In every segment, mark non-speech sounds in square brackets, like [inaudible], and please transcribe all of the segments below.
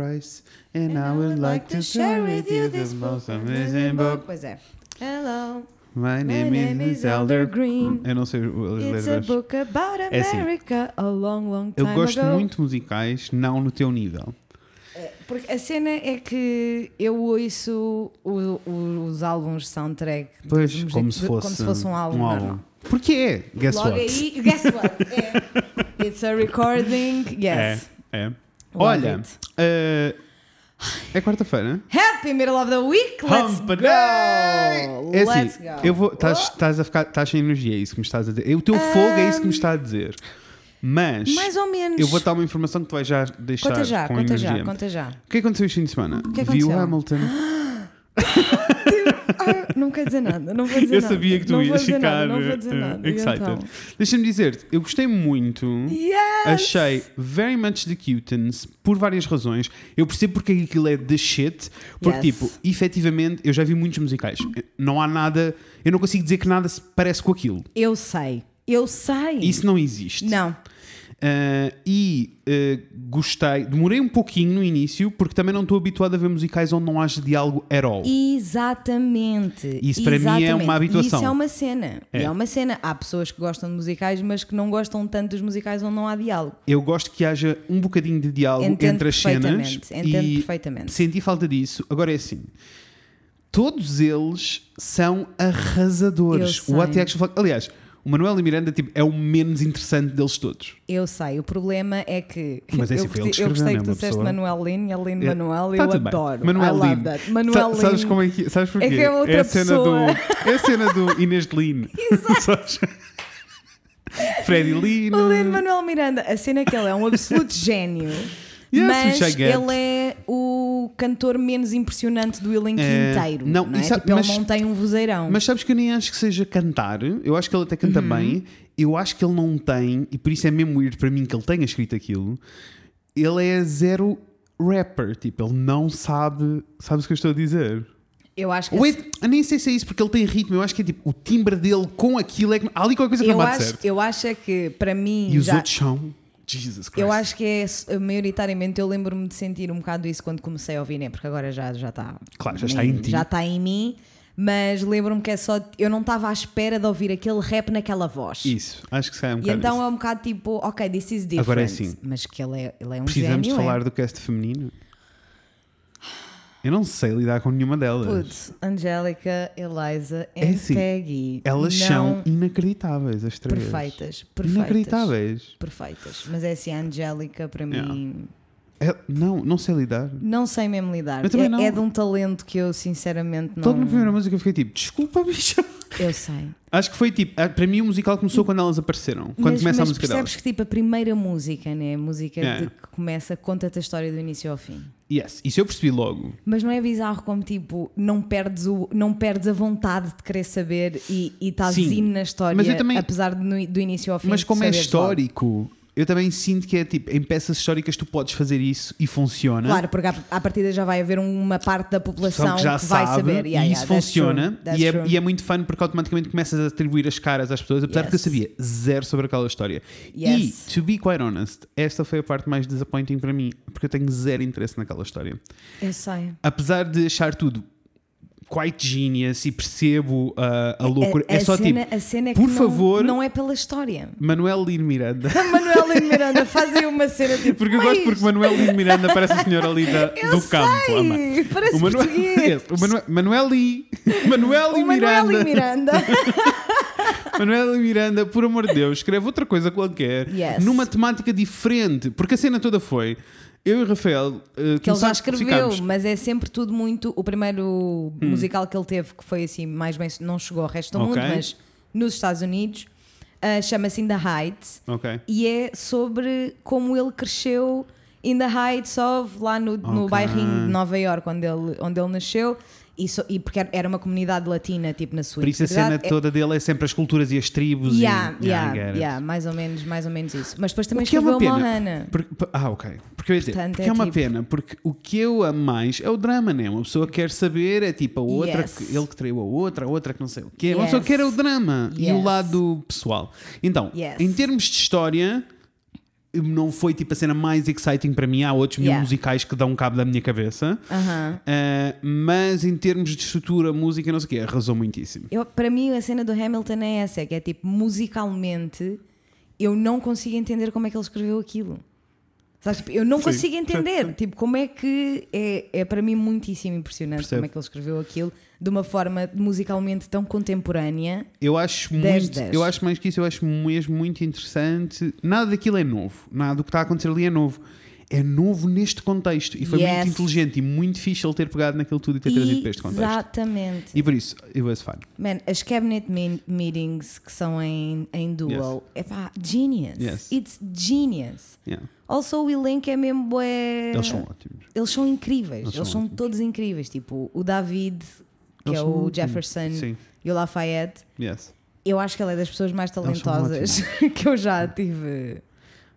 Price, and I would like to share with you this most amazing book. Pois é. Hello, My my name, name is is Elder Green. Eu não sei o- as It's a letras. book about É assim, America a long, long Eu time gosto ago. muito de musicais, não no teu nível. Porque a cena é que eu ouço o- o- os álbuns soundtrack Pois, music- como se fosse, como se fosse um álbum. normal. Porque é, guess Logo what? aí, guess what? É. [laughs] It's a recording, yes. É, é. Love Olha, eh, é quarta-feira. Happy middle of the week, let's Hump go! É assim, let's go! eu vou. Estás estás a ficar. Estás sem energia, é isso que me estás a dizer. O teu fogo é isso que me está a dizer. Mas Mais ou menos. eu vou dar uma informação que tu vais já deixar Conta já, com conta energia. já, conta já. O que aconteceu este fim de semana? que Vi o aconteceu? Hamilton. [gasps] [laughs] Ah, não quer dizer nada, não vou dizer Eu nada. sabia que tu não ias ficar Nada, não vou dizer nada. E excited. então? Deixa-me dizer-te, eu gostei muito. Yes! Achei very much the Cutans por várias razões. Eu percebo porque aquilo é the shit. Porque, Yes. tipo, efetivamente, eu já vi muitos musicais. Não há nada. Eu não consigo dizer que nada se parece com aquilo. Eu sei, eu sei. Isso não existe. Não, Ah, e ah, gostei. Demorei um pouquinho no início, porque também não estou habituado a ver musicais onde não haja diálogo at all. exatamente. Isso para mim é exatamente. uma habituação. Isso é uma cena. É. É. uma cena. Há pessoas que gostam de musicais, mas que não gostam tanto dos musicais onde não há diálogo. Eu gosto que haja um bocadinho de diálogo Entendo entre as cenas. Entendo e perfeitamente. Senti falta disso. Agora é assim. Todos eles são arrasadores. Actual fuck? Aliás, o Manuel e Miranda tipo, é o menos interessante deles todos. Eu sei, o problema é que. Mas é assim, eu, foi ele que eu escreveu, gostei que tu uma disseste pessoa. Manuel Lin e a Lin É, Manuel, tá eu tudo bem. adoro. Manuel I Lin. Manuel Sa- sabes como é que Sabes porquê? É que é outra a cena do pessoa. É a cena do Inês de Lin. [laughs] Freddy Lin. O Lin Manuel Miranda, a cena é que ele é um absoluto [laughs] gênio. Yes, mas ele é o cantor menos impressionante do elenco É, inteiro. não, Não, é? sabe- Tipo, mas- ele não tem um vozeirão. Mas sabes que eu nem acho que seja cantar. Eu acho que ele até canta Uhum. bem. Eu acho que ele não tem, e por isso é mesmo weird para mim que ele tenha escrito aquilo. Ele é zero rapper. Tipo, ele não sabe. Sabes o que eu estou a dizer? eu acho que Wait, eu nem sei se é isso porque ele tem ritmo. Eu acho que é tipo o timbre dele com aquilo. É que, há ali qualquer coisa que eu não bate acho, certo. eu acho é que para mim E os já, outros são. Jesus Christ. eu acho que é maioritariamente eu lembro-me de sentir um bocado isso quando comecei a ouvir, né? Porque agora já já está Claro, já está em ti. já está em mim, mas lembro-me que é só eu não estava à espera de ouvir aquele rap naquela voz. Isso, acho que calhar é um E bocado então isso. é um bocado tipo, ok, this is different. Agora é assim. Mas que ele é, ele é um Precisamos gênio. de falar é. do cast feminino. Eu não sei lidar com nenhuma delas. Putz, Angélica, Eliza e É assim, Peggy. Elas não são inacreditáveis, as três. perfeitas, perfeitas. Inacreditáveis. Perfeitas. Mas é assim, a Angélica para Yeah. mim É- não, não sei lidar. não sei mesmo lidar. Eu também é, não. é de um talento que eu sinceramente não. Logo na primeira música eu fiquei tipo, desculpa, bicha. [laughs] Eu sei. Acho que foi tipo, para mim o musical começou quando elas apareceram. Quando mas, começa mas a música percebes delas. que tipo a primeira música, né? A música de que começa, conta-te a história do início ao fim. Yes, isso eu percebi logo. Mas não é bizarro como tipo, não perdes, o, não perdes a vontade de querer saber e, e estás indo na história, Mas eu também- apesar de no- do início ao fim. Mas como é saberes logo. Eu também sinto que é tipo, em peças históricas tu podes fazer isso e funciona. Claro, porque à, à partida já vai haver uma parte da população que já que vai sabe saber. Yeah, e yeah, isso that's funciona true, e é, e é muito fun porque automaticamente começas a atribuir as caras às pessoas, apesar de que eu Yes. sabia zero sobre aquela história. Yes. E, to be quite honest, esta foi a parte mais disappointing para mim, porque eu tenho zero interesse naquela história. Eu sei. Apesar de achar tudo quite genius e percebo uh, a loucura, é, só cena, tipo, a cena é por que não- favor- não, é pela história. Manuel Lino Miranda. [laughs] Manuel e Miranda fazem uma cena tipo. Porque eu gosto "Mas porque Manuel Lino Miranda parece o senhor ali da- [laughs] do sei, campo. ama. Parece O [laughs] Manuel, português. o Manuel, Manuel Lee, Manuel O Manuel Miranda. Miranda. Manuel e Miranda, por amor de Deus, escreve outra coisa qualquer Yes. numa temática diferente, porque a cena toda foi eu e o Rafael uh, que ele já escreveu, ficámos- mas é sempre tudo muito. O primeiro Hum. musical que ele teve, que foi assim, mais bem, não chegou ao resto do Ok. mundo, mas nos Estados Unidos, ah, chama-se In the Heights Ok. e é sobre como ele cresceu in the Heights of, lá no, no Ok. bairrinho de Nova York, onde ele, onde ele nasceu. E, so- e porque era uma comunidade latina, tipo na sua Por isso a cena. É- toda dele é sempre as culturas e as tribos. Yeah, e, yeah, it. yeah, mais ou menos, mais ou menos isso. Mas depois também O que é uma escreveu pena. Mohana. Porque- ah, ok. Porque eu ia dizer, Portanto, porque é, é uma tipo- pena, porque o que eu amo mais é o drama, né? Uma pessoa quer saber, é tipo a outra, Yes. que, ele que traiu a outra, a outra que não sei o quê. Uma Yes. pessoa quer o drama e o Yes. lado pessoal. Então, Yes. em termos de história, não foi tipo a cena mais exciting para mim. Há outros mil Yeah. musicais que dão cabo da minha cabeça. Aham. Uh, mas em termos de estrutura, música, não sei o quê, arrasou muitíssimo. Eu, para mim, a cena do Hamilton é essa: que é tipo, musicalmente, eu não consigo entender como é que ele escreveu aquilo. Sabes, tipo, eu não Sim. consigo entender tipo, como é que é, é para mim muitíssimo impressionante Percebo. como é que ele escreveu aquilo de uma forma musicalmente tão contemporânea. Eu acho 10, muito, 10. eu acho mais que isso, eu acho mesmo muito interessante. Nada daquilo é novo, nada do que está a acontecer ali é novo. É novo neste contexto e foi Yes. muito inteligente e muito fixe ele ter pegado naquilo tudo e ter trazido para este contexto. Exatamente. E por isso, it was fun. Man, as cabinet me- meetings que são em, em dual, é pá, genius. Yes. It's genius. Yeah. Also, o elenco é mesmo bué... Eles são ótimos. Eles são incríveis. Eles Eles, são ótimos. todos incríveis. Tipo, o David, que Eles é o. Jefferson Sim, e o Lafayette, yes. eu acho que ele é das pessoas mais talentosas [laughs] que eu já tive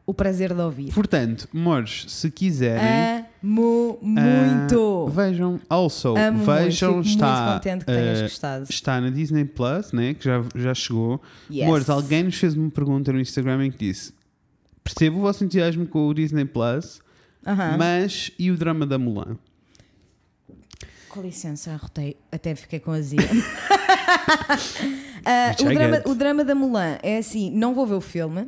o prazer de ouvir. Portanto, amores, se quiserem. Amo ah, muito! vejam, also, Amo vejam, muito. Está, muito contente que tenhas ah, gostado. está na Disney Plus, né, que já, já chegou. Yes. Amores, alguém nos fez uma pergunta no Instagram em que disse: Percebo o vosso entusiasmo com o Disney Plus, mas e o drama da Mulan? Com licença, arrotei, até fiquei com azia. [laughs] Which o, drama, o drama da Mulan é assim: não vou ver o filme.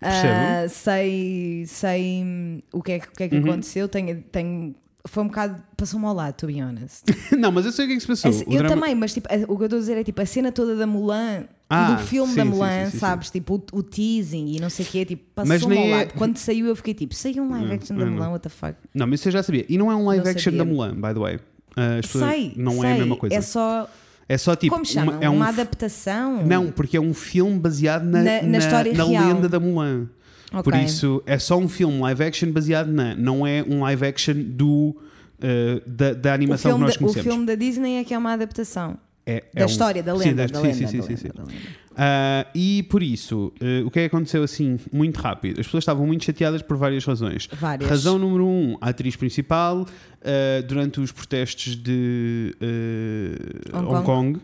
Ah, sei sei hum, o que é que, o que, é que Uhum. aconteceu. Tenho, tenho, foi um bocado. Passou-me ao lado, to be honest. [laughs] não, mas eu sei o que é que se passou. Esse- eu drama- também, mas tipo, a- o que eu estou a dizer é tipo a cena toda da Mulan Ah, do filme sim, da Mulan, sim, sim, sabes? Tipo, o, o teasing e não sei o quê, tipo, passou-me ao é- lado. Quando saiu, eu fiquei tipo, saiu um live Não, action da não. Mulan, what the fuck? Não, mas eu já sabia. E não é um live Não action sabia. da Mulan, by the way. Pessoas- sei, não sei, é a mesma coisa. É só, É só tipo. como chama? uma, é uma um adaptação? Não, porque é um filme baseado na, Na- na história na real. lenda da Mulan. Ok. Por isso, é só um filme live action baseado na. Não é um live action do, uh, da, da animação que nós da, o conhecemos. filme da Disney é que é uma adaptação. É- é Da um- história, da sim, lenda. da- da sim, lenda, sim, da sim, sim, lenda, sim. da. Ah, e por isso, uh, o que é que aconteceu assim, muito rápido? As pessoas estavam muito chateadas por várias razões. Várias. Razão número um, a atriz principal, uh, durante os protestos de uh, Hong Hong, Kong. Kong, uh,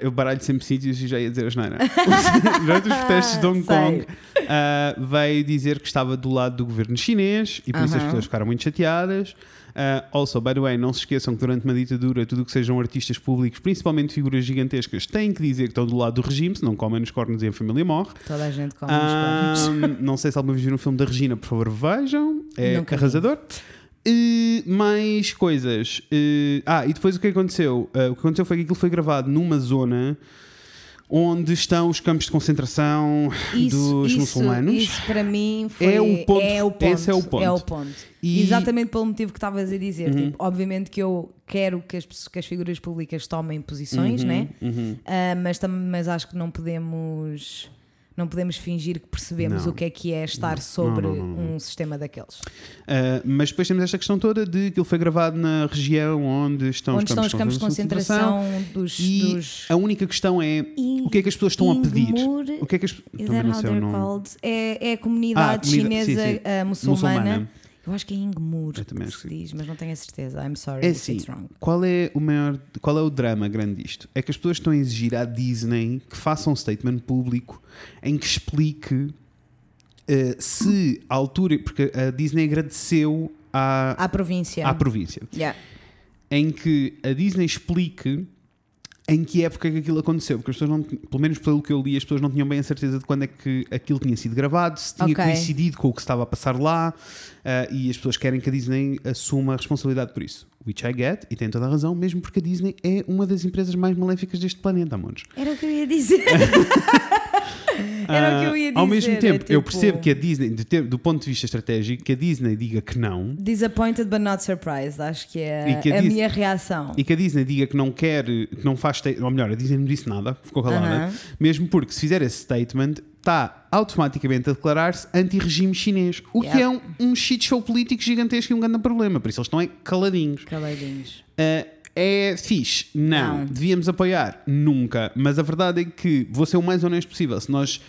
eu baralho sempre sítios e já ia dizer as neiras. [laughs] durante os protestos de Hong. [laughs] Kong, uh, veio dizer que estava do lado do governo chinês e por isso as pessoas ficaram muito chateadas. Uh, also, by the way, não se esqueçam que durante uma ditadura, tudo o que sejam artistas públicos, principalmente figuras gigantescas, têm que dizer que estão do lado do regime, senão comem nos cornos e a família morre. Toda a gente come nos cornos. Não sei se alguma vez viram o filme da Regina, por favor, vejam. É Nunca vi. E mais coisas. E- ah, e depois o que aconteceu? Ah, o que aconteceu foi que aquilo foi gravado numa zona onde estão os campos de concentração dos isso, muçulmanos. Isso para mim foi, É o ponto- é o ponto. esse é o ponto. É o ponto. E- Uhum. Exatamente pelo motivo que estavas a dizer. Tipo, obviamente que eu quero que as, que as figuras públicas tomem posições, Uhum, né? uhum. Ah, mas, mas acho que não podemos. Não podemos fingir que percebemos Não. o que é que é estar sobre não, não, não. um sistema daqueles. Ah, mas depois temos esta questão toda de que ele foi gravado na região onde estão, Onde os, estão campos os campos de concentração dos. E dos a única questão é In- o que é que as pessoas estão a pedir? O que é que as Is that how they're called? É, é a Ah, comunidade comunidade- chinesa sim, sim. ah, muçulmana. Muçulmana. Eu acho que é Ingmur que se que diz, mas não tenho a certeza. I'm sorry É if assim, it's wrong. qual é o maior, qual é o drama grande disto? É que as pessoas estão a exigir à Disney que faça um statement público em que explique eh, se a altura, porque a Disney agradeceu à, À província. à província, Yeah. em que a Disney explique em que época é que aquilo aconteceu, porque as pessoas não, pelo menos pelo que eu li, as pessoas não tinham bem a certeza de quando é que aquilo tinha sido gravado, se tinha Ok. coincidido com o que estava a passar lá, ah, e as pessoas querem que a Disney assuma a responsabilidade por isso. Which I get, e tem toda a razão, mesmo porque a Disney é uma das empresas mais maléficas deste planeta, amores. Era o que eu ia dizer. [laughs] Era o que eu ia dizer. Ah, Ao mesmo é tempo, eu tipo, percebo que a Disney, do ponto de vista estratégico, que a Disney diga que não, Disappointed but not surprised. Acho que é que a a Dis- minha reação. e que a Disney diga que não quer, que não faz, ou melhor, a Disney não disse nada, ficou calada, Aham. mesmo porque se fizer esse statement, está automaticamente a declarar-se anti-regime chinês, o que é um, um shit show político gigantesco e um grande problema, por isso eles estão é caladinhos. Caladinhos. Ah, é fixe? Não. Não. Devíamos apoiar? Nunca. Mas a verdade é que vou ser o mais honesto possível. Se nós.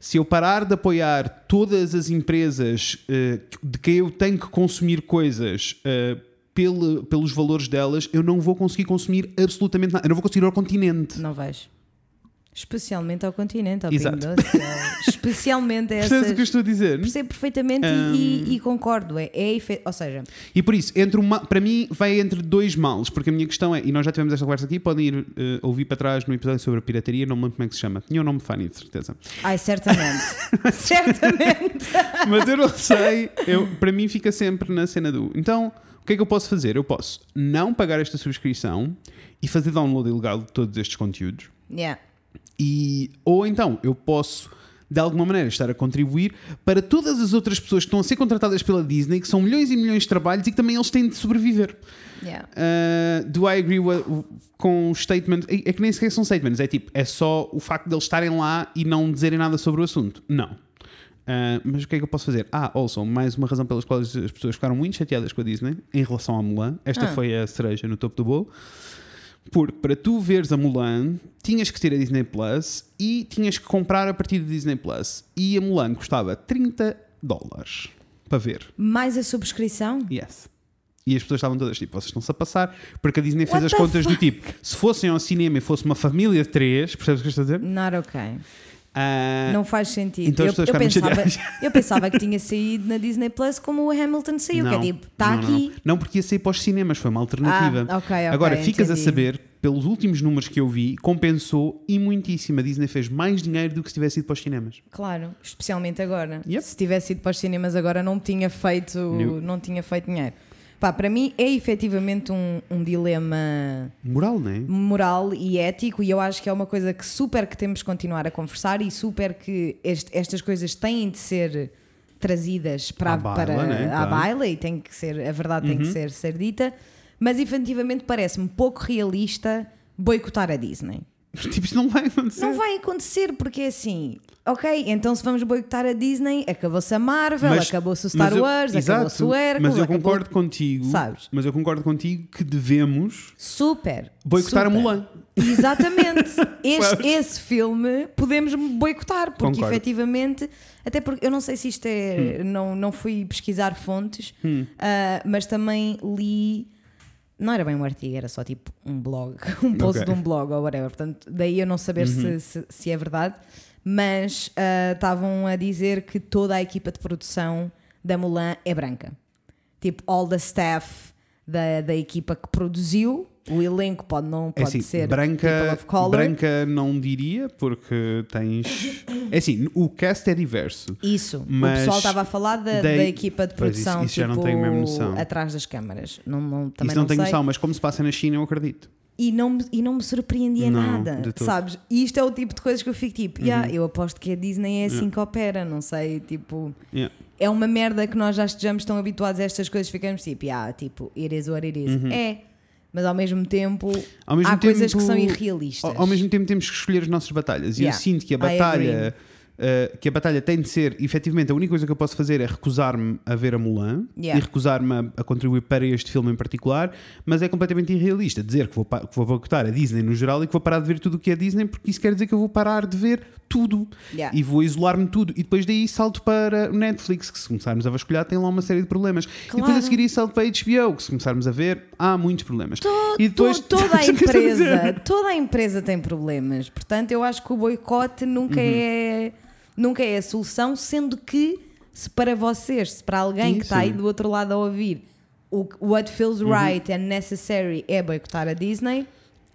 Se eu parar de apoiar todas as empresas eh, de que eu tenho que consumir coisas eh, pelo- pelos valores delas, eu não vou conseguir consumir absolutamente nada. Eu não vou conseguir ir ao continente. Não vejo. Especialmente ao continente, ao Exato. Pingo Doce, ao- [laughs] Especialmente a Percebes o que eu essas. estou a dizer? Percebo perfeitamente e- e, e concordo. É, é efe- Ou seja, E por isso, entre uma, para mim, vai entre dois males, porque a minha questão é, e nós já tivemos esta conversa aqui, podem ir eh, ouvir para trás no episódio sobre a pirataria, não me lembro como é que se chama. Tinha um nome funny, de certeza. ai, certamente. [laughs] certamente. Mas eu não sei, eu, para mim fica sempre na cena do. Então, o que é que eu posso fazer? Eu posso não pagar esta subscrição e fazer download ilegal de todos estes conteúdos. Yeah. E, ou então eu posso de alguma maneira estar a contribuir para todas as outras pessoas que estão a ser contratadas pela Disney, que são milhões e milhões de trabalhos e que também eles têm de sobreviver. Yeah. Uh, do I agree with- com o statement? É é que nem sequer são statements, é tipo, é só o facto de eles estarem lá e não dizerem nada sobre o assunto. Não. Uh, mas o que é que eu posso fazer? Ah, also, mais uma razão pelas quais as pessoas ficaram muito chateadas com a Disney em relação à Mulan. Esta Ah. foi a cereja no topo do bolo. Porque para tu veres a Mulan, tinhas que ter a Disney Plus e tinhas que comprar a partir da Disney Plus. E a Mulan custava 30 dólares para ver. Mais a subscrição? Yes. E as pessoas estavam todas tipo, vocês estão-se a passar, porque a Disney fez What as contas do fuck? tipo, se fossem ao cinema e fosse uma família de três, percebes o que estou a dizer? Not ok. Ah, Não faz sentido. então eu, eu, pensava, [laughs] eu pensava que tinha saído na Disney Plus como o Hamilton saiu, que é não, tipo, está não, não, aqui. Não, Não, porque ia sair para os cinemas, foi uma alternativa. Ah, ok, ok, Agora, ficas a entendi. saber, pelos últimos números que eu vi, compensou e muitíssimo. A Disney fez mais dinheiro do que se tivesse ido para os cinemas. Claro, especialmente agora. Yep. Se tivesse ido para os cinemas agora não tinha feito, Não. não tinha feito dinheiro. Pá, para mim é efetivamente um, um dilema Moral, não é? moral e ético e eu acho que é uma coisa que super que temos que continuar a conversar e super que este- estas coisas têm de ser trazidas para, À baila, para né? à. Uhum. baila e tem que ser, a verdade tem que ser, ser dita, mas efetivamente parece-me pouco realista boicotar a Disney. Tipo, isso não vai acontecer. Não vai acontecer porque é assim, ok, então se vamos boicotar a Disney, acabou-se a Marvel, Mas- acabou-se o Star mas eu- Wars, exato, acabou-se o Hércules, Mas eu acabou- concordo contigo. Sabes? Mas eu concordo contigo que devemos Super. boicotar a super. Mulan. Exatamente. [laughs] Este, esse filme podemos boicotar, porque Concordo. efetivamente, até porque eu não sei se isto é. Hum. Não, não fui pesquisar fontes, ah, mas também li. Não era bem um artigo, era só tipo um blog, [laughs] um post Ok. Uhum. de um blog ou whatever. Portanto, daí eu não saber se, se, se é verdade, mas ah, estavam a dizer que toda a equipa de produção da Mulan é branca. Tipo, all the staff da, da equipa que produziu, o elenco pode não É pode assim, ser branca, branca não diria, porque tens. É assim, o cast é diverso. Isso, Mas o pessoal estava a falar da, da- da equipa de isso- produção, isso já não tipo, tenho mesmo noção. atrás das câmaras. Não, não, também Isso não, não tenho sei. noção, mas como se passa na China, eu acredito. E não, me- e não me surpreendia Não, nada, sabes? E isto é o tipo de coisas que eu fico tipo, Uhum. "Yeah, eu aposto que a Disney é assim que opera, não sei, tipo. Yeah. É uma merda que nós já estejamos tão habituados a estas coisas, ficamos tipo, yeah, tipo, it is what it is. É, mas ao mesmo tempo. Ao mesmo há coisas que tempo- são irrealistas. Ao, ao mesmo tempo temos que escolher as nossas batalhas. E Yeah, eu sinto que a batalha. Uh, que a batalha tem de ser, efetivamente, a única coisa que eu posso fazer é recusar-me a ver a Mulan Yeah. e recusar-me a, a contribuir para este filme em particular, mas é completamente irrealista dizer que vou, que vou boicotar a Disney no geral e que vou parar de ver tudo o que é Disney, porque isso quer dizer que eu vou parar de ver tudo Yeah. e vou isolar-me tudo. E depois daí salto para o Netflix, que se começarmos a vasculhar tem lá uma série de problemas. E depois a Claro. seguir isso salto para a HBO, que se começarmos a ver há muitos problemas. To- e depois to- toda [laughs] a empresa, toda a empresa tem problemas. Portanto, eu acho que o boicote nunca Uhum. é nunca é a solução, sendo que se para vocês, se para alguém que está aí do outro lado a ouvir, o what feels Uhum. right and necessary é boicotar a Disney,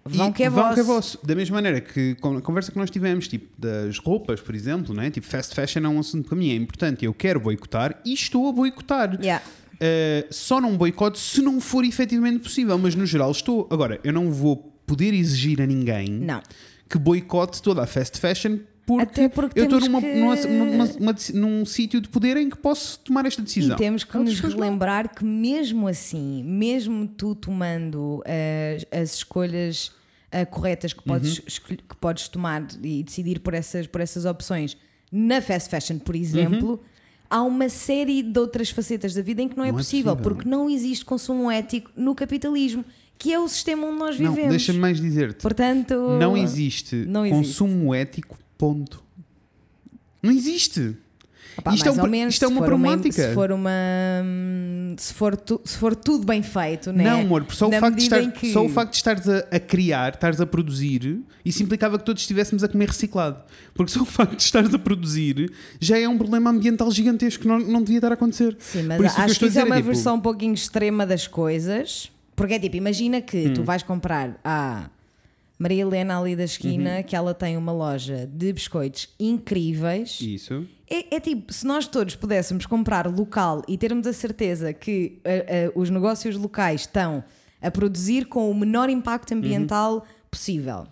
vão E que é vão vosso. que é vosso. Da mesma maneira que com a conversa que nós tivemos, tipo, das roupas, por exemplo, não é? tipo, fast fashion é um assunto para mim é importante. Eu quero boicotar e estou a boicotar. Yeah. Uh, só não boicote se não for efetivamente possível, mas no geral estou. Agora, eu não vou poder exigir a ninguém Não. que boicote toda a fast fashion porque, Até porque eu estou numa, que- numa, numa- uma deci- num sítio de poder em que posso tomar esta decisão. E temos que Outras nos não. relembrar que mesmo assim, mesmo tu tomando as, as escolhas ah, corretas que podes, Uhum. que podes tomar e decidir por essas, por essas opções na fast fashion, por exemplo, há uma série de outras facetas da vida em que não é, Não é possível, possível. porque não existe consumo ético no capitalismo, que é o sistema onde nós vivemos. deixa-me mais dizer-te. Portanto, Não existe não existe. consumo ético, ponto. Não existe. Opá, Isto é um menos, isto é uma problemática. se for uma. hum, Se for, tu- se for tudo bem feito, né? Não, amor, só o, Na facto de, estar, que- só o facto de estares a, a criar, estares a produzir, isso implicava que todos estivéssemos a comer reciclado. Porque só o facto de estares a produzir já é um problema ambiental gigantesco que não, não devia estar a acontecer. Sim, mas Por isso acho que isso é dizer uma é, tipo- versão um pouquinho extrema das coisas. Porque é tipo, imagina que Hum. tu vais comprar a Maria Helena ali da esquina, Uhum. que ela tem uma loja de biscoitos incríveis. Isso. É, é tipo, se nós todos pudéssemos comprar local e termos a certeza que ah, ah, os negócios locais estão a produzir com o menor impacto ambiental Uhum. possível.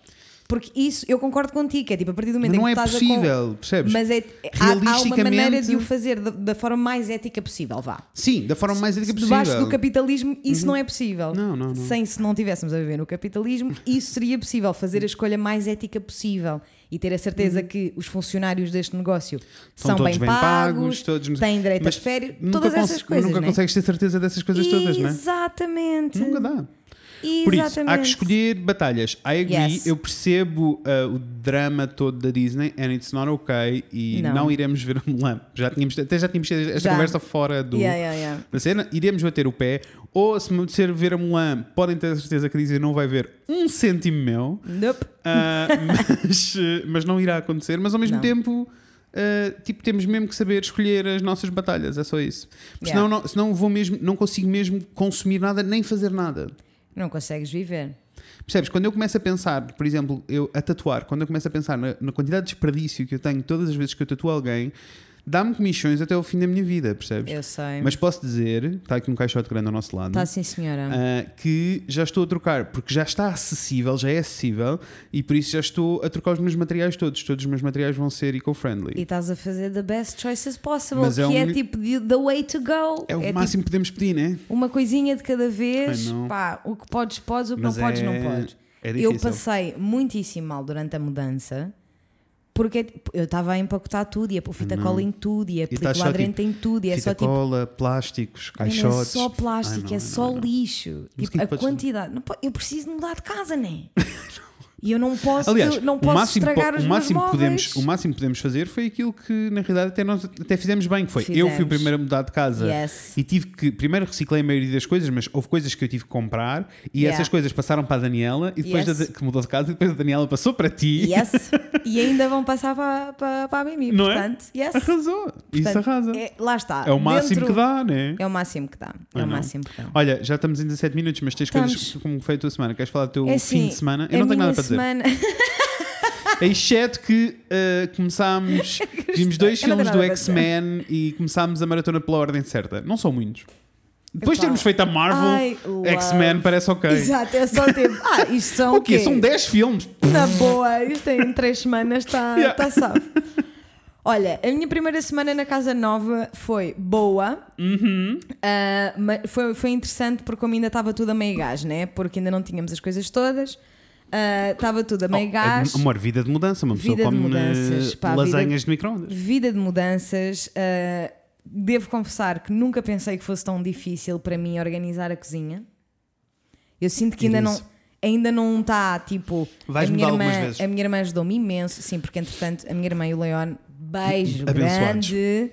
Porque isso, eu concordo contigo, que é tipo, a partir do momento Mas em não que é estás a possível, percebes? Mas é, há, há uma maneira de o fazer da, da forma mais ética possível, vá. Sim, da forma mais ética possível. Debaixo do capitalismo, isso não é possível. Não, não, não. Sem se não tivéssemos a viver no capitalismo, isso seria possível. Fazer a escolha mais ética possível e ter a certeza que os funcionários deste negócio São bem bem pagos, todos- têm direito Mas a férias, todas essas coisas. Nunca né? consegues ter certeza dessas coisas todas, não é? Exatamente. Nunca dá. Por isso, há que Exatamente. escolher batalhas. I agree, Yes. eu percebo uh, o drama todo da Disney and it's not okay e não, Não. iremos ver a Mulan. Já tínhamos, até já tínhamos tido esta Já. conversa fora do, Yeah, yeah, yeah. da cena. Iremos bater o pé. Ou se me apetecer ver a Mulan, podem ter a certeza que a Disney não vai ver um cêntimo meu. Nope. Uh, [laughs] mas, mas não irá acontecer. Mas ao mesmo Não. tempo, uh, tipo, temos mesmo que saber escolher as nossas batalhas. É só isso. Porque Yeah. Senão, não, senão vou mesmo, não consigo mesmo consumir nada nem fazer nada. Não consegues viver. Percebes? Quando eu começo a pensar, por exemplo, eu a tatuar, quando eu começo a pensar na, na quantidade de desperdício que eu tenho todas as vezes que eu tatuo alguém, dá-me comissões até ao fim da minha vida, percebes? Eu sei. Mas posso dizer, está aqui um caixote grande ao nosso lado, Está sim, senhora. ah, que já estou a trocar, porque já está acessível, já é acessível, e por isso já estou a trocar os meus materiais todos. Todos os meus materiais vão ser eco-friendly. E estás a fazer the best choices possible, Mas que é é, um- tipo the the way to go. É o tipo, máximo que podemos pedir, né? uma coisinha de cada vez. Ai. Pá, o que podes, podes, o que Mas não podes, é- não podes. É Eu passei muitíssimo mal durante a mudança. Porque tipo, eu estava a empacotar tudo, ia pôr fita Não. cola em tudo, ia E estás película só, aderente em tudo, e é só tipo. cola, plásticos, Não é caixotes. só plástico, Ai, não, é ai, só não, não. lixo. Tipo, é a quantidade. Não eu preciso mudar de casa, né? [laughs] E eu não posso, Aliás, não o posso máximo, estragar os o, meus máximo que móveis. podemos, o máximo que podemos fazer foi aquilo que na realidade até nós até fizemos bem, que foi eu fui o Fizemos. primeiro a mudar de casa Yes. e tive que, primeiro reciclei a maioria das coisas, mas houve coisas que eu tive que comprar e Yeah. essas coisas passaram para a Daniela e depois Yes. da- que mudou de casa e depois a Daniela passou para ti. Yes. [laughs] e ainda vão passar para, para, para a Mimi. Não é? Portanto, yes. Arrasou. Isso Portanto, arrasa. é- lá está. É o máximo Dentro- que dá, né? É o máximo que dá. É Ah, o máximo que dá. Olha, já estamos em 17 minutos, mas tens coisas Estamos. como foi a tua semana. Queres falar do teu É fim assim, de semana? Eu não tenho nada para dizer. semana... [laughs] Exceto que uh, começámos, [laughs] vimos dois Eu não filmes tenho do nada para dizer. X-Men e começámos a maratona pela ordem certa. Não são muitos. Depois de Epá. termos feito a Marvel, Ai, love. X-Men parece ok. Exato, é só tipo. [laughs] Ah, isto são O quê? São 10 filmes. Na boa, isto em três semanas está Yeah. tá. Olha, a minha primeira semana na casa nova foi boa. Uhum. Ah, ma- foi, foi interessante porque como ainda estava tudo a meio gás, né? Porque ainda não tínhamos as coisas todas. Ah, Estava tudo a meio Oh, gás. é- amor, vida de mudança. Uma pessoa Vida de come mudanças, eh, pá, lasanhas de microondas. Vida de mudanças. ah, devo confessar que nunca pensei que fosse tão difícil para mim organizar a cozinha. Eu sinto que ainda não, ainda não está tipo. Vais a minha, mudar irmã, algumas vezes. a minha irmã ajudou-me imenso, sim, porque entretanto a minha irmã e o Leon, beijo grande.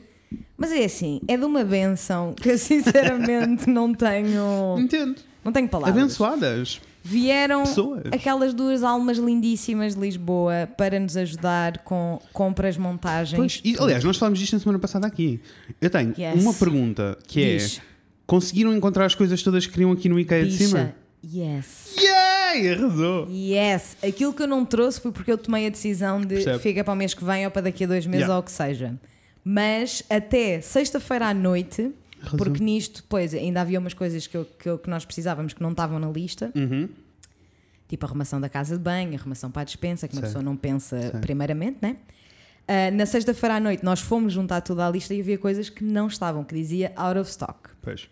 Mas é assim, é de uma benção que eu [laughs] sinceramente não tenho. Entendo. Não tenho palavras. Abençoadas. Vieram Pessoas. aquelas duas almas lindíssimas de Lisboa para nos ajudar com compras, montagens. Pois, e, aliás, nós falámos disto na semana passada aqui. Eu tenho Yes. uma pergunta que Diz. é: conseguiram encontrar as coisas todas que queriam aqui no IKEA de cima? Bicha, yes. Yay! Arrasou! Yes, aquilo que eu não trouxe foi porque eu tomei a decisão de Percebe. fica para o mês que vem ou para daqui a dois meses Yeah. ou o que seja. Mas até sexta-feira à noite, Arrasou. porque nisto, pois, ainda havia umas coisas que, eu- que, eu- que nós precisávamos que não estavam na lista, Uhum. tipo a arrumação da casa de banho, a arrumação para a dispensa, que uma Sei. pessoa não pensa Sei. primeiramente, né? Ah, na sexta-feira à noite nós fomos juntar toda a lista e havia coisas que não estavam, que dizia out of stock. Pois.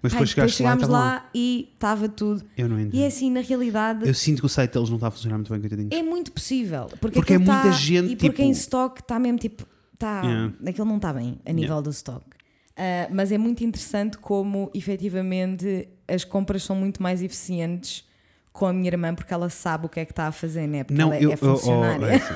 Mas Ai, depois lá e chegámos estava lá. lá e estava tudo. Eu não E é assim, na realidade, Eu sinto que o site deles não está a funcionar muito bem, coitadinho. É muito possível. Porque, Porque é muita tá- gente, E porque tipo- em stock está mesmo tipo. Tá, Yeah. Aquilo não está bem a nível do stock. Ah, mas é muito interessante como efetivamente as compras são muito mais eficientes com a minha irmã porque ela sabe o que é que está a fazer, né? Porque Não, ela é, eu, é eu- oh, funcionária. é assim.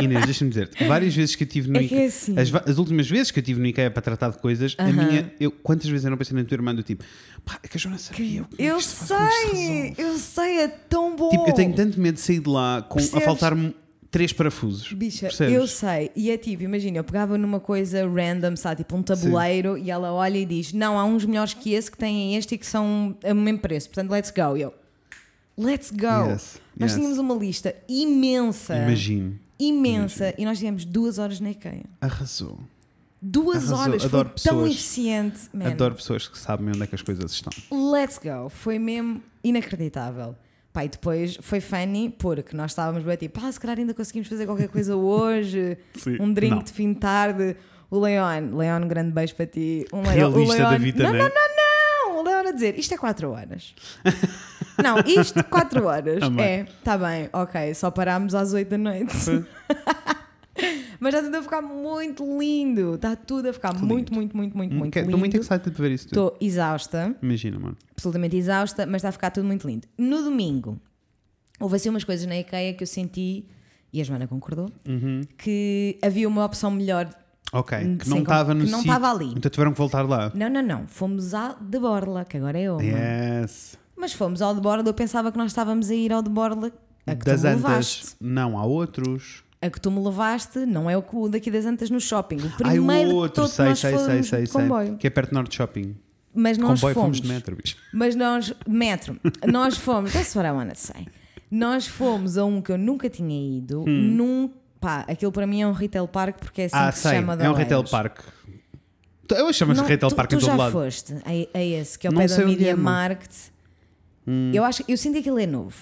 Inês, deixa-me dizer várias vezes que eu tive no É IKEA, é assim. as, as últimas vezes que eu tive no IKEA para tratar de coisas, a Aham. minha, eu, quantas vezes eu não pensei na tua irmã do tipo, pá, é que a Joana sabia. é que Eu faz, sei, resolve?" eu sei, é tão bom. Tipo, eu tenho tanto medo de sair de lá com, a faltar-me três parafusos. Bicha, percebes? eu sei. E é tipo, imagina, eu pegava numa coisa random, sabe? Tipo um tabuleiro, e ela olha e diz: Não, há uns melhores que esse que têm este e que são o mesmo preço. Portanto, let's go. E eu, let's go. Yes, Nós yes. tínhamos uma lista imensa. Imagino. Imensa. E nós tivemos duas horas na IKEA. Arrasou. Duas Arrasou. horas. Adoro foi tão pessoas. eficiente. Man. Adoro pessoas que sabem onde é que as coisas estão. Let's go. Foi mesmo inacreditável. Pá, e depois foi funny porque nós estávamos bem tipo, ah, se calhar ainda conseguimos fazer qualquer coisa hoje, [laughs] Sim. um drink Não. de fim de tarde. O Leon, Leon, um grande beijo para ti. Um Leon, Realista o Leon, da vida, não, né? não, não, não. O Leon a dizer, isto é 4 horas. [laughs] não, isto 4 horas. [laughs] Amém. é, tá bem, ok, só parámos às 8 da noite. Mas está tudo a ficar muito lindo. Está tudo a ficar lindo. muito, muito, muito, muito, muito Estou lindo. muito excited de ver isso tudo. Estou exausta Imagina, mano. absolutamente exausta, mas está a ficar tudo muito lindo. No domingo, houve assim umas coisas na IKEA que eu senti, e a Joana concordou, Uhum. que havia uma opção melhor. Ok, que não estava no que não estava ali. Então tiveram que voltar lá. Não, não, não. Fomos à de Borla, que agora é uma. Yes. Mas fomos ao de Borla, eu pensava que nós estávamos a ir ao de Borla, a que das tu levaste. Antas, não, há outros. A que tu me levaste não é o que- o daqui das Antas no shopping. O Ai, primeiro o de outro, todos sei, nós sei, sei, sei, sei. Que é perto do Norte Shopping. Mas nós comboio fomos. fomos de metro, bicho. Mas nós, metro, [laughs] nós fomos, that's what I wanna say. Nós fomos a um que eu nunca tinha ido, num, pá, aquilo para mim é um retail park porque é assim Hum. ah, que se sei, chama de é um retail park. Eu chamo-se retail park tu em todo já lado. foste a, a esse, que é o Não pé da é, Media. Market. Eu, acho, eu sinto que aquilo é novo.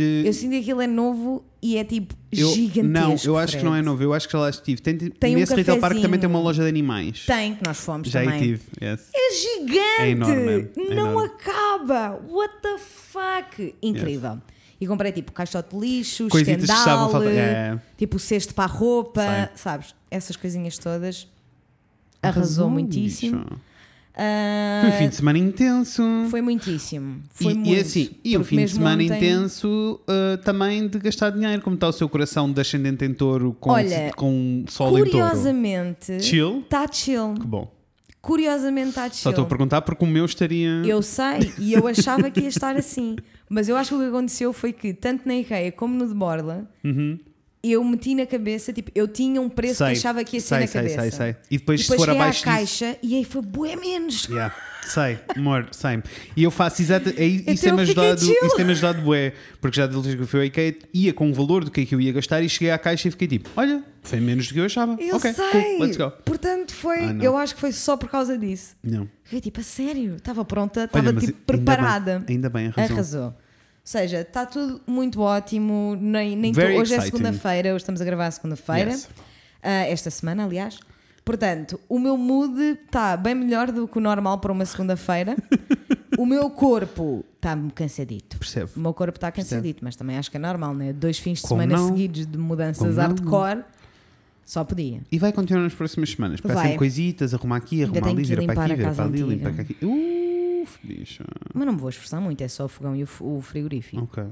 Eu sinto que aquilo é novo e é tipo eu- gigantesco. Não, eu acho que não é novo. Eu acho que já lá estive. Tem, Tem um nesse retail park também tem uma loja de animais. Tem, que nós fomos Já também. tive. Yes. É gigante! É enorme, é não enorme. acaba! What the fuck? Incrível. E comprei tipo caixote de lixo, Coisitas escandal, faltar. É. tipo cesto para a roupa, Sei. sabes? Essas coisinhas todas. Arrasou, muitíssimo. bicho. Ah, Foi um fim de semana intenso. foi muitíssimo. Foi e, muito. e assim, e um fim de semana ontem- intenso uh, também de gastar dinheiro. Como está o seu coração de ascendente em touro com, Olha, com sol em touro? Curiosamente, Chill? está chill. Que bom. Curiosamente está chill. Só estou a perguntar porque o meu estaria. Eu sei, e eu achava que ia estar assim. Mas eu acho que o que aconteceu foi que, tanto na IKEA como no de Borla, eu meti na cabeça, tipo, eu tinha um preço que achava que ia ser sei, na sei, cabeça. sei, sei. E depois, E se depois for cheguei à abaixo disso. caixa e aí foi bué menos. Yeah. Sei, amor, sei. E eu faço exatamente. Isso Então tem-me fiquei ajudado, chill. isso tem-me ajudado bué, porque já vez que eu fui ao IKEA ia com o valor do que é que eu ia gastar e cheguei à caixa e fiquei tipo: olha, foi menos do que eu achava. Eu ok, sei. cool, let's go. Portanto, foi, Ah, eu acho que foi só por causa disso. Não. Fiquei tipo, a sério, estava pronta, estava tipo ainda bem, preparada. Ainda bem, arrasou. Arrasou. Ou seja, está tudo muito ótimo. Nem, nem tô- hoje é segunda-feira, hoje estamos a gravar segunda-feira. Yes. Ah, esta semana, aliás. Portanto, o meu mood está bem melhor do que o normal para uma segunda-feira. [laughs] o meu corpo está-me cansadito. Percebo. O meu corpo está cansadito, mas também acho que é normal, né? Dois fins de Como semana não? seguidos de mudanças Como não? hardcore, só podia. E vai continuar nas próximas semanas. Sempre coisitas, arrumar aqui, arrumar ali, virar para aqui, casa para ali, limpar aqui. Uf, bicha. Mas não me vou esforçar muito, é só o fogão e o, frigorífico. Ok.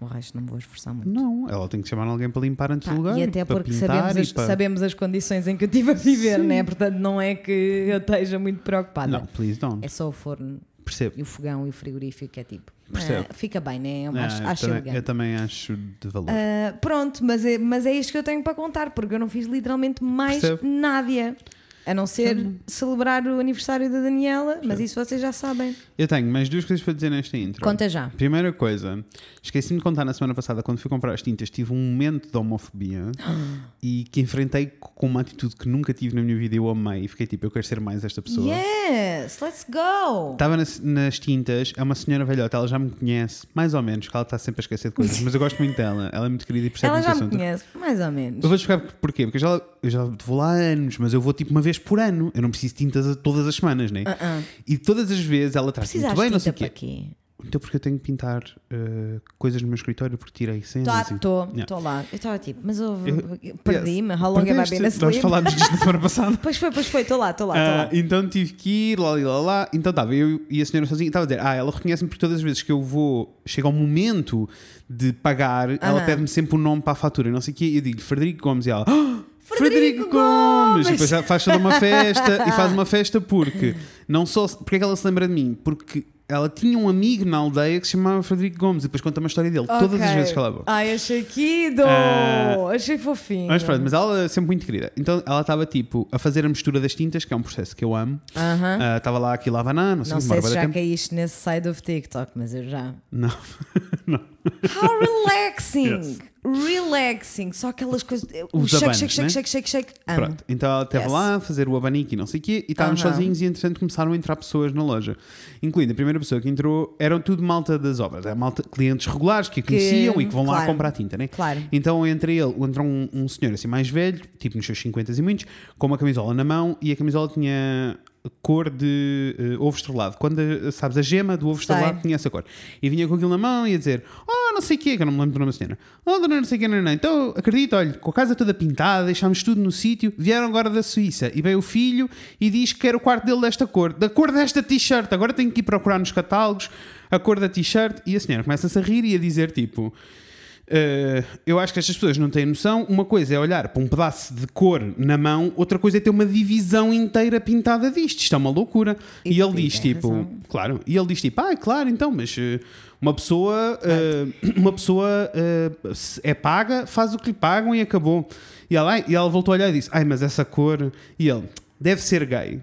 O resto não me vou esforçar muito. Não, ela tem que chamar alguém para limpar antes Tá, do lugar. e até porque sabemos as, para- sabemos as condições em que eu estive a viver, né? Portanto, não é que eu esteja muito preocupada. Não, please don't. É só o forno Percebo. e o fogão e o frigorífico que é tipo. Percebo. ah, fica bem, né? Eu Ah, acho, eu, acho também, eu também acho de valor. Ah, pronto, mas é, mas é isto que eu tenho para contar, porque eu não fiz literalmente mais Percebo. nada. A não ser celebrar o aniversário da Daniela, mas isso vocês já sabem. Eu tenho mais duas coisas para dizer nesta intro. Conta já. Primeira coisa, esqueci-me de contar na semana passada, quando fui comprar as tintas, tive um momento de homofobia [gasps] e que enfrentei com uma atitude que nunca tive na minha vida e eu amei. E fiquei tipo, eu quero ser mais esta pessoa. Yes, let's go! Estava nas, nas tintas, é uma senhora velhota, ela já me conhece, mais ou menos, porque ela está sempre a esquecer de coisas, mas eu gosto muito dela, ela é muito querida e percebe Ela já me assunto. conhece, mais ou menos. Eu vou explicar porquê, porque eu já, eu já vou lá há anos, mas eu vou tipo uma vez por ano, eu não preciso de tintas todas as semanas, né? Ah, ah. E todas as vezes ela traz muito bem, não sei o quê. então porque eu tenho que pintar uh, coisas no meu escritório porque tirei cenas. Estou, estou lá. Eu estava tipo, mas eu Eu- perdi-me. How long have I been Nós asleep? falámos disto na semana [laughs] passada. Pois foi, pois foi, estou lá, estou lá, Ah, lá. então tive que ir, lá, lá, lá. Então estava eu e a senhora sozinha. Estava a dizer, ah, ela reconhece-me porque todas as vezes que eu vou, chega ao momento de pagar, ela Aham. pede-me sempre o nome para a fatura não sei o quê. E eu digo Frederico Gomes e ela, "Ah, Frederico Gomes! Gomes! E depois faz toda uma festa e faz uma festa porque não só. Porque é que ela se lembra de mim? Porque ela tinha um amigo na aldeia que se chamava Frederico Gomes e depois conta uma história dele todas as vezes que ela. Ai, achei quido! Ah, achei fofinho. Mas pronto, mas ela é sempre muito querida. Então ela estava tipo a fazer a mistura das tintas, que é um processo que eu amo. Ah, Estava lá aquilo a abanar, não sei, Não sei se já tempo. caíste nesse side of TikTok, mas eu já. Não. [laughs] How relaxing! Yes. Relaxing! Só aquelas coisas. O Os shake, abanos, shake, shake, né? shake, shake, shake. Amo. Pronto, então ela esteve Yes. lá a fazer o abanico e não sei o quê, e estávamos sozinhos e entretanto começaram a entrar pessoas na loja. Incluindo a primeira pessoa que entrou, eram tudo malta das obras, é malta, clientes regulares que a Que- conheciam e que vão lá claro. comprar tinta, né? Claro. Então entre ele, entrou um, um senhor assim mais velho, tipo nos seus 50 e muitos, com uma camisola na mão e a camisola tinha cor de eh, ovo estrelado. Quando, sabes, a gema do ovo Sei. estrelado tinha essa cor. E vinha com aquilo na mão e ia dizer, oh, não sei o quê, que eu não me lembro do nome da senhora. Oh, dona não sei o quê, não, não. Então, acredito, olha, com a casa toda pintada, deixámos tudo no sítio, vieram agora da Suíça e veio o filho e diz que quer o quarto dele desta cor, da cor desta t-shirt. Agora tenho que ir procurar nos catálogos a cor da t-shirt. E a senhora começa-se a rir e a dizer, tipo... Uh, eu acho que estas pessoas não têm noção. Uma coisa é olhar para um pedaço de cor na mão, outra coisa é ter uma divisão inteira pintada disto. Isto é uma loucura. E, E ele diz tipo, razão. claro, e ele diz tipo, ah, claro, então, mas uh, uma pessoa, uh, uma pessoa uh, é paga, faz o que lhe pagam e acabou. E ela, e ela voltou a olhar e disse, ai, mas essa cor. E ele, deve ser gay.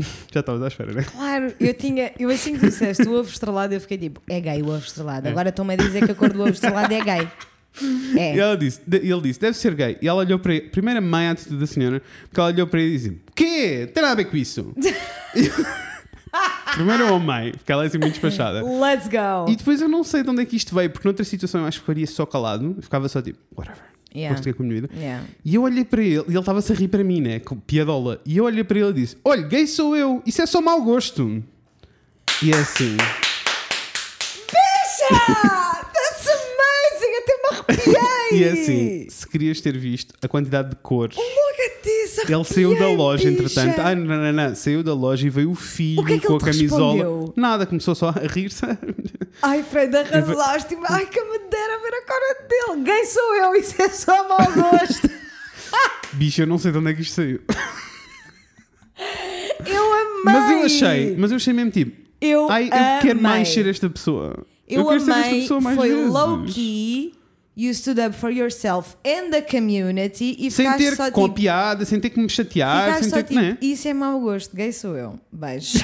[laughs] Já estavas à espera, né? Claro, eu tinha. Eu assim que disseste o ovo estrelado, eu fiquei tipo, é gay o ovo estrelado. Agora estão-me a dizer que a cor do ovo estrelado é gay. É. E ela disse, de- ele disse, deve ser gay. E ela olhou para ele, primeiro a mãe, a atitude da senhora, porque ela olhou para ele e disse: quê? Tem nada a ver com isso. [laughs] primeiro a mãe, porque ela é assim muito despachada. Let's go! E depois eu não sei de onde é que isto veio, porque noutra situação eu acho que faria só calado, ficava só tipo, whatever, Yeah. de com a minha vida. Yeah. E eu olhei para ele, e ele estava-se a rir para mim, né? Com piadola. E eu olhei para ele e disse: Olha, gay sou eu, isso é só mau gosto. E é assim. Bicha! E é assim, se querias ter visto a quantidade de cores. This! Ele saiu da loja, entretanto. Ah, não, não, não. Saiu da loja e veio o filho O que é que com a ele te camisola. respondeu? Nada, começou só a rir-se. Ai, Fred, arrasaste-me. Ai, que me dera ver a cara dele. Gay sou eu, isso é só mau gosto. [laughs] Bicho, eu não sei de onde é que isto saiu. Eu amei. Mas eu achei, mas eu achei mesmo tipo. Eu Ai, eu quero mais amei. ser esta pessoa. Eu, quero ser esta amei. pessoa mais Foi vezes. low key. You stood up for yourself and the community e Sem ter só com a tipo. piada, sem ter que me chatear, sem só ter que. tipo, Né? isso é mau gosto, gay sou eu. Beijo.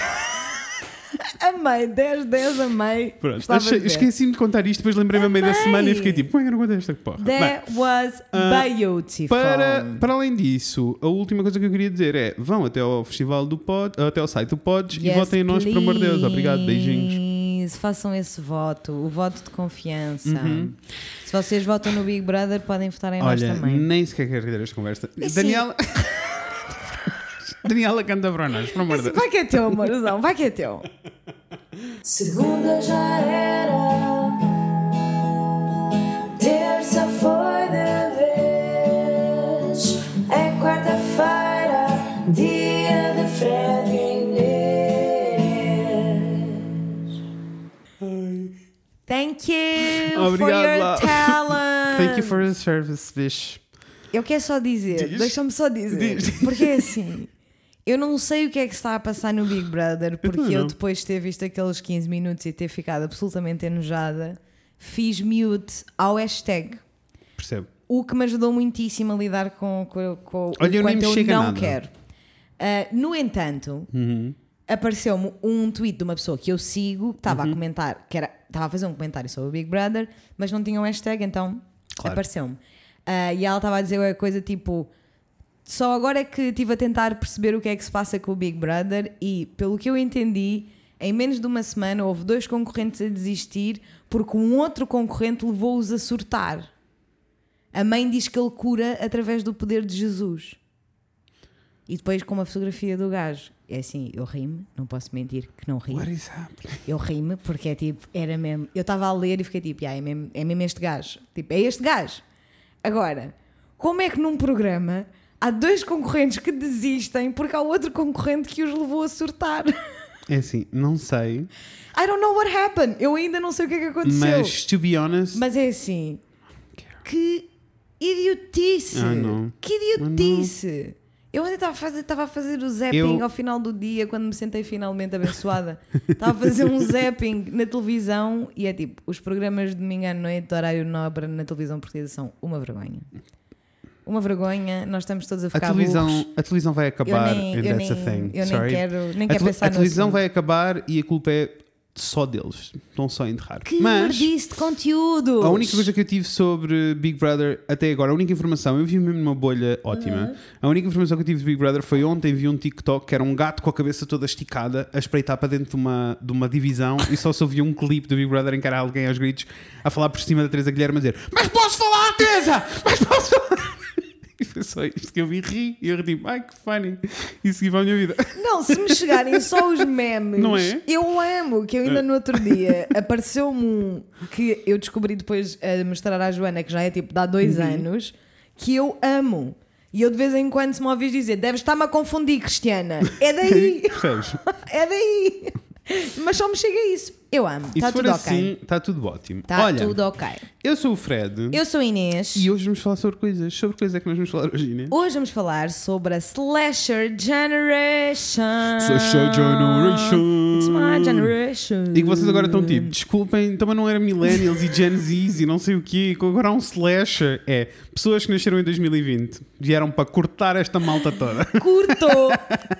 amei, 10, 10, amei. Pronto, esqueci-me de contar isto, depois lembrei-me a meio da semana e fiquei tipo, como é que eu não contei esta porra? Bem, That was Ah, beautiful. Para, para além disso, a última coisa que eu queria dizer é: vão até ao festival do Pod, até ao site do Pods e Yes, votem em nós, por amor de Deus. Obrigado, beijinhos. Please. Façam esse voto, o voto de confiança. Uhum. Se vocês votam no Big Brother, podem votar em nós Olha, também. nem sequer quero ter esta conversa. Assim- Daniela. Daniela canta para nós, por amor de Deus. Vai que é teu, amorzão, vai que é teu. Segunda já era, Thank you [laughs] for Obrigado, your Lau. talent. Thank you for the service, bicho. Eu quero só dizer, Diz. deixa-me só dizer, Diz. porque é [laughs] assim, eu não sei o que é que está a passar no Big Brother, porque também eu, não. depois de ter visto aqueles 15 minutos e ter ficado absolutamente enojada, fiz mute ao hashtag. Percebo. O que me ajudou muitíssimo a lidar com, com, com Olha, eu o nem quanto me eu não nada. quero. Ah, no entanto, apareceu-me um tweet de uma pessoa que eu sigo que estava Uhum. a comentar, que era, estava a fazer um comentário sobre o Big Brother, mas não tinha um hashtag, então Claro. apareceu-me. Ah, e ela estava a dizer a coisa tipo. Só agora é que estive a tentar perceber o que é que se passa com o Big Brother e, pelo que eu entendi, em menos de uma semana houve dois concorrentes a desistir porque um outro concorrente levou-os a surtar. A mãe diz que ele cura através do poder de Jesus. E depois com uma fotografia do gajo. É assim, eu ri-me, não posso mentir que não ri. What is happening? Eu ri-me porque é tipo, era mesmo. Eu estava a ler e fiquei tipo, "Ya, é, mesmo, é mesmo este gajo. Tipo, é este gajo. Agora, como é que num programa há dois concorrentes que desistem porque há outro concorrente que os levou a surtar? É assim, não sei, I don't know what happened. Eu ainda não sei o que é que aconteceu. mas to be honest, Mas é assim, que idiotice! Ah. Que idiotice! Eu ainda estava a fazer, estava a fazer o zapping Eu- ao final do dia, quando me sentei finalmente abençoada. [laughs] estava a fazer um zapping na televisão e é tipo, os programas de domingo à noite, de horário nobre na televisão portuguesa são uma vergonha. Uma vergonha, nós estamos todos a a ficar televisão, burros. a televisão vai Eu acabar nem, and eu that's nem, a thing. eu nem Sorry. quero, nem a, quero pensar a televisão vai acabar e a culpa é só deles. Estão só a enterrar. Que mas de conteúdo! a única coisa que eu tive sobre Big Brother até agora, a única informação, eu vi mesmo numa bolha ótima. Uhum. A única informação que eu tive de Big Brother foi ontem vi um TikTok que era um gato com a cabeça toda esticada a espreitar para dentro de uma, de uma divisão e só se ouvia um clipe do Big Brother em que era alguém aos gritos a falar por cima da Teresa Guilherme a dizer Mas posso falar, Teresa? Mas posso falar? [laughs] E foi só isto que eu vi ri e eu ri, ai que funny. E segui para a minha vida. [laughs] Não, se me chegarem só os memes, Não é? eu amo. Que eu ainda no outro dia apareceu-me um que eu descobri depois a mostrar à Joana, que já é tipo de há dois Uhum. anos, que eu amo. E eu de vez em quando se me ouvis dizer, deves estar-me a confundir, Cristiana. É daí, [laughs] é daí. Mas só me chega isso. Eu amo. E Está se for tudo assim, ok. está tudo ótimo. Está Olha, tudo ok. eu sou o Fred Eu sou a Inês. e hoje vamos falar sobre coisas. Sobre coisas é que nós vamos falar hoje, Inês. Hoje vamos falar sobre a Slasher Generation. Slasher Generation. It's my generation. E que vocês agora estão tipo, desculpem, então não era Millennials e Gen Zs e não sei o quê, agora há um slasher. É, pessoas que nasceram em 2020 vieram para cortar esta malta toda. [laughs] Curtou,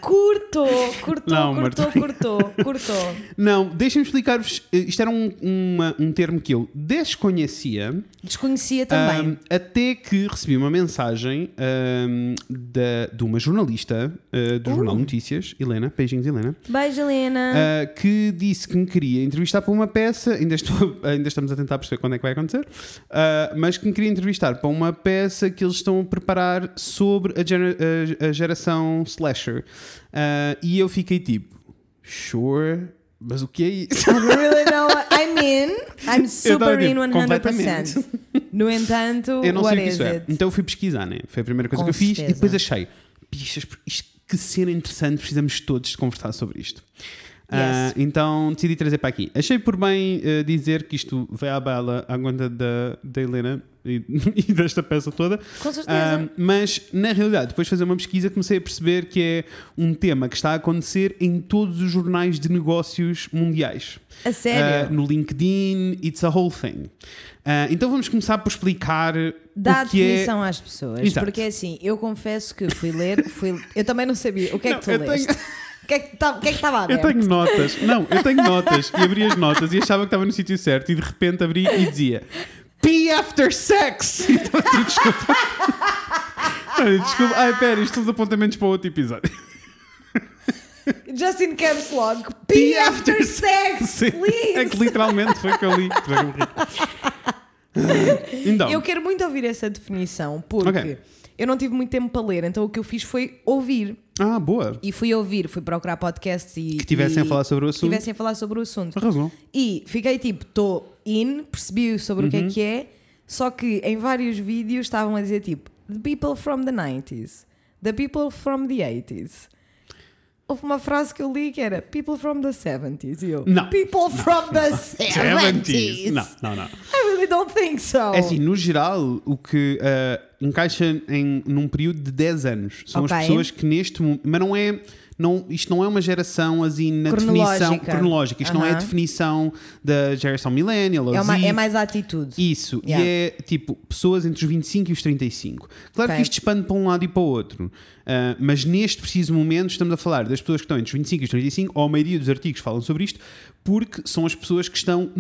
curtou, curtou, Não, curtou, Marta. curtou, curtou. Não, deixem-me explicar-vos. Eh, Isto era um, uma- um termo que eu desconhecia. Desconhecia também. Ahm, até que recebi uma mensagem ahm, da, de uma jornalista ah, do Uh. Jornal Notícias, Helena, beijinhos Helena, Beijo, Helena. ah, que disse que me queria entrevistar para uma peça, ainda, estou, [laughs] ainda estamos a tentar perceber quando é que vai acontecer, ah, mas que me queria entrevistar para uma peça que eles estão a preparar sobre a, gera- a- a geração slasher. E eu fiquei tipo, sure, mas o que é isso? I [laughs] really know what I'm in. I'm super in tipo, 100%. completamente. No entanto, Eu não what sei o que is isso é. it? Então eu fui pesquisar, né? Foi a primeira coisa Com que eu fiz certeza. e depois achei, bichas, isto, que cena interessante, precisamos todos de conversar sobre isto. Ah, então decidi trazer para aqui. Achei por bem eh, dizer que isto vai à bala à conta da, da Helena e, [laughs] e desta peça toda. Com certeza. Ah, mas na realidade, depois de fazer uma pesquisa, comecei a perceber que é um tema que está a acontecer em todos os jornais de negócios mundiais. a sério. Uh, no LinkedIn, it's a whole thing. Uh, então vamos começar por explicar Dá o que é. definição às pessoas. Exato. Porque assim, eu confesso que fui ler, fui, eu também não sabia. O que é Não, que tu eu tenho- leste? [laughs] O que é que tá- o que é que estava Eu tenho notas, não, eu tenho notas e abri as notas e achava que estava no sítio certo e de repente abri e dizia Pee after sex! [laughs] Então, tu, desculpa. Olha, desculpa. Ai, pera, isto são apontamentos para outro episódio. Just in caps lock. Pee Pee after sex, Sim, please. É que literalmente foi o que eu li. Que. Então, Eu quero muito ouvir essa definição, porque Ok. eu não tive muito tempo para ler, então o que eu fiz foi ouvir. ah, boa. E fui ouvir, fui procurar podcasts e. Que tivessem e- a falar sobre o que assunto. tivessem a falar sobre o assunto. Arrasou. E fiquei tipo, estou in, percebi sobre o que Uhum. é que é, só que em vários vídeos estavam a dizer tipo, the people from the 90s, the people from the 80s. Houve uma frase que eu li que era people from the 70s. E eu, Não. people from the [laughs] 70s. Não, não, não. I really don't think so. É assim, no geral, o que ah, encaixa em, num período de 10 anos são Ok. as pessoas que neste momento. Mas não é. Não, isto não é uma geração assim na Cronológica. definição cronológica. Isto não é a definição da geração millennial ou é, uma- Z. é mais a atitude. Isso, Yeah. e é tipo pessoas entre os 25 e os 35. Claro Ok. que isto expande para um lado e para o outro, ah, mas neste preciso momento estamos a falar das pessoas que estão entre os 25 e os 35, ou a maioria dos artigos falam sobre isto, porque são as pessoas que estão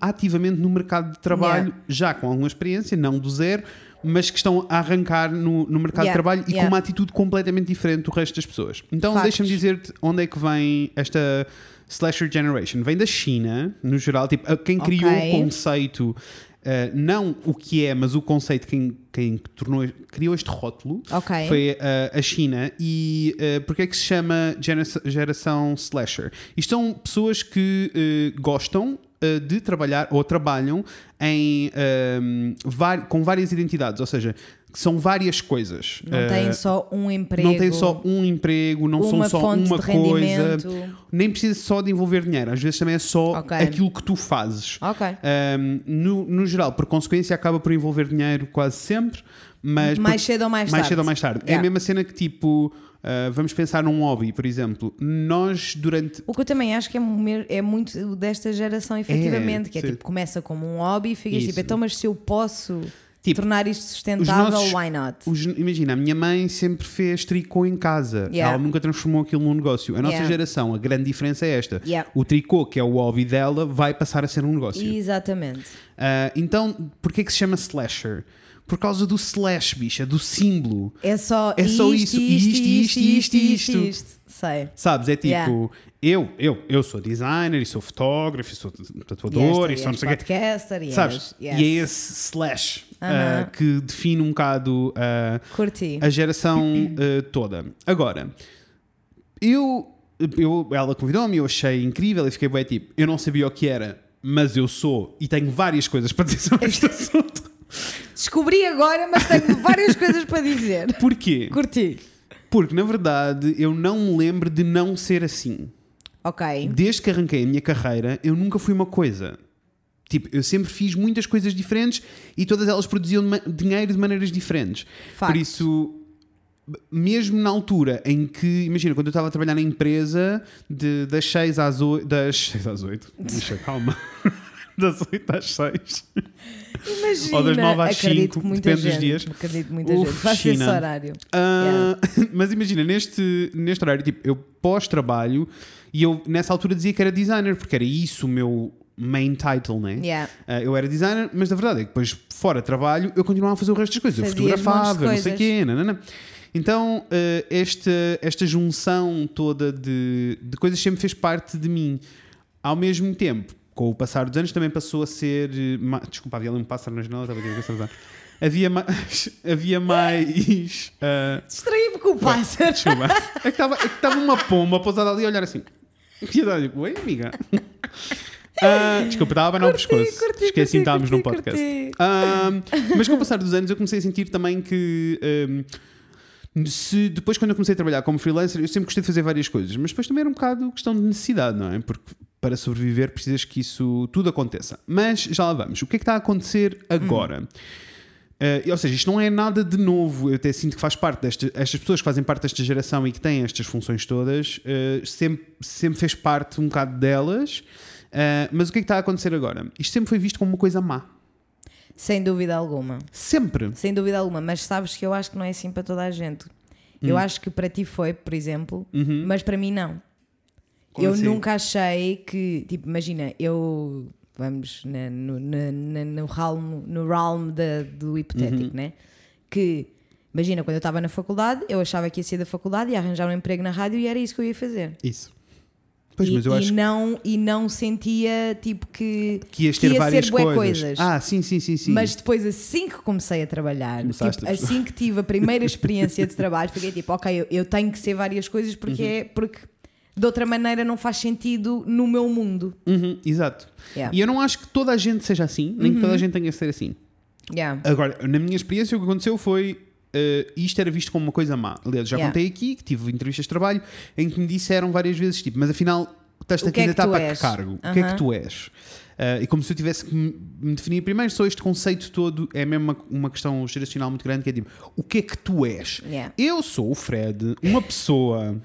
ativamente no mercado de trabalho, Yeah. já com alguma experiência, não do zero, mas que estão a arrancar no, no mercado Yeah, de trabalho e yeah. com uma atitude completamente diferente do resto das pessoas. Então deixa-me dizer-te onde é que vem esta slasher generation. Vem da China, no geral, tipo, quem criou Ok. o conceito Uh, não o que é, mas o conceito, quem, quem tornou, criou este rótulo Ok. foi uh, a China. E uh, porque é que se chama gera- geração slasher? Isto são pessoas que uh, gostam uh, de trabalhar ou trabalham em, um, vari- com várias identidades, ou seja, são várias coisas. Não Uh, têm só um emprego. não tem só um emprego, não são só uma coisa. Nem precisa só de envolver dinheiro, às vezes também é só Ok. aquilo que tu fazes. Ok. Um, no, no geral, por consequência, acaba por envolver dinheiro quase sempre, mas Mais por- cedo ou mais mais tarde. cedo ou mais tarde. É a Yeah. mesma cena que tipo, uh, vamos pensar num hobby, por exemplo. Nós durante. O que eu também acho que é, é muito desta geração, efetivamente, que é sim. tipo, começa como um hobby e Isso. tipo, então, mas se eu posso Tipo, tornar isto sustentável, nossos- why not? Os- imagina, a minha mãe sempre fez tricô em casa. Yeah. Ela nunca transformou aquilo num negócio. A nossa Yeah. geração, a grande diferença é esta. Yeah. O tricô, que é o hobby dela, vai passar a ser um negócio. Exatamente. Ah, então, porquê que se chama slasher? Por causa do slash, bicha, do símbolo. É só, É só isto, isso, isto, isto, isto, isto, isto. Sei. Sabes? É tipo, Yeah. eu, eu, eu sou designer, e sou fotógrafo, e sou tatuador, e és, sou não és sei o podcaster, e Sabes? és- E é yes. esse slash ah, Aham. que define um bocado Curti. a geração ah, toda. Agora, eu, eu ela convidou-me, eu achei incrível e fiquei bem tipo, eu não sabia o que era, mas eu sou e tenho várias coisas para dizer sobre [laughs] este assunto. Descobri agora, mas tenho [laughs] várias coisas para dizer. Porquê? Curti. Porque na verdade eu não me lembro de não ser assim. Ok. Desde que arranquei a minha carreira, eu nunca fui uma coisa. Tipo, eu sempre fiz muitas coisas diferentes e todas elas produziam dinheiro de maneiras diferentes. Facto. Por isso, mesmo na altura em que, imagina, quando eu estava a trabalhar na empresa, de, das 6 às 8, das 6 às 8, deixa, calma, [laughs] das 8 às 6. Imagina. Ou das nove às acredito cinco, que muita depende dos gente, dias. Acredito que muita Uf, gente. Faz esse horário. Ah, [laughs] mas imagina, neste, neste horário, tipo, eu pós-trabalho e eu nessa altura dizia que era designer, porque era isso o meu main title, né? Yeah. Ah, eu era designer, mas a verdade é que depois, fora trabalho, eu continuava a fazer o resto das coisas. Eu Fazias fotografava, não sei o quê, nanana. Então, ah, esta, esta junção toda de, de coisas sempre fez parte de mim. Ao mesmo tempo, com o passar dos anos, também passou a ser. eh, Desculpa, havia ali um pássaro na janela, estava aqui a pensar. Havia mais. [laughs] havia mais. ah, [laughs] Distraí-me com o pássaro. Desculpa. [laughs] É que estava é que estava uma pomba pousada ali a olhar assim. E eu estava tipo, oi, amiga. Ah, desculpa, estava a abanar o Curti, pescoço. curti, Esqueci que estávamos num podcast. Ah, mas com o passar dos anos eu comecei a sentir também que. ah, se depois, quando eu comecei a trabalhar como freelancer, eu sempre gostei de fazer várias coisas, mas depois também era um bocado questão de necessidade, não é? Porque para sobreviver precisas que isso tudo aconteça. Mas já lá vamos. O que é que está a acontecer agora? Uh, ou seja, isto não é nada de novo. Eu até sinto que faz parte destas estas pessoas que fazem parte desta geração e que têm estas funções todas, uh, sempre, sempre fez parte um bocado delas. Uh, mas o que é que está a acontecer agora? Isto sempre foi visto como uma coisa má. Sem dúvida alguma. Sempre. Sem dúvida alguma. Mas sabes que eu acho que não é assim para toda a gente. Eu Hum. acho que para ti foi, por exemplo, mas para mim não. Uhum. Como eu assim? nunca achei que, tipo, imagina, eu vamos na- no, na- na- no realm, no realm da- do hipotético, Uhum. né? Que imagina, quando eu estava na faculdade, eu achava que ia sair da faculdade e arranjar um emprego na rádio e era isso que eu ia fazer. Isso. Pois, e, mas eu e acho não, e não sentia tipo que, que ias ter ia várias coisas. coisas. Ah, sim, sim, sim, sim. Mas depois, assim que comecei a trabalhar, tipo, assim que tive a primeira [laughs] experiência de trabalho, fiquei tipo, ok, eu, eu tenho que ser várias coisas porque, Uhum. é, porque de outra maneira não faz sentido no meu mundo. Uhum, exato. Yeah. E eu não acho que toda a gente seja assim, nem que toda a gente tenha que ser assim. Yeah. Agora, na minha experiência, o que aconteceu foi. Eh, isto era visto como uma coisa má. Aliás, já Yeah. contei aqui que tive entrevistas de trabalho em que me disseram várias vezes: tipo, mas afinal, estás-te a é candidatar tu para que és? cargo? O que é que tu és? Eh, e como se eu tivesse que me me definir primeiro, só este conceito todo é mesmo uma, uma questão geracional muito grande que é tipo: o que é que tu és? Yeah. Eu sou o Fred, uma pessoa.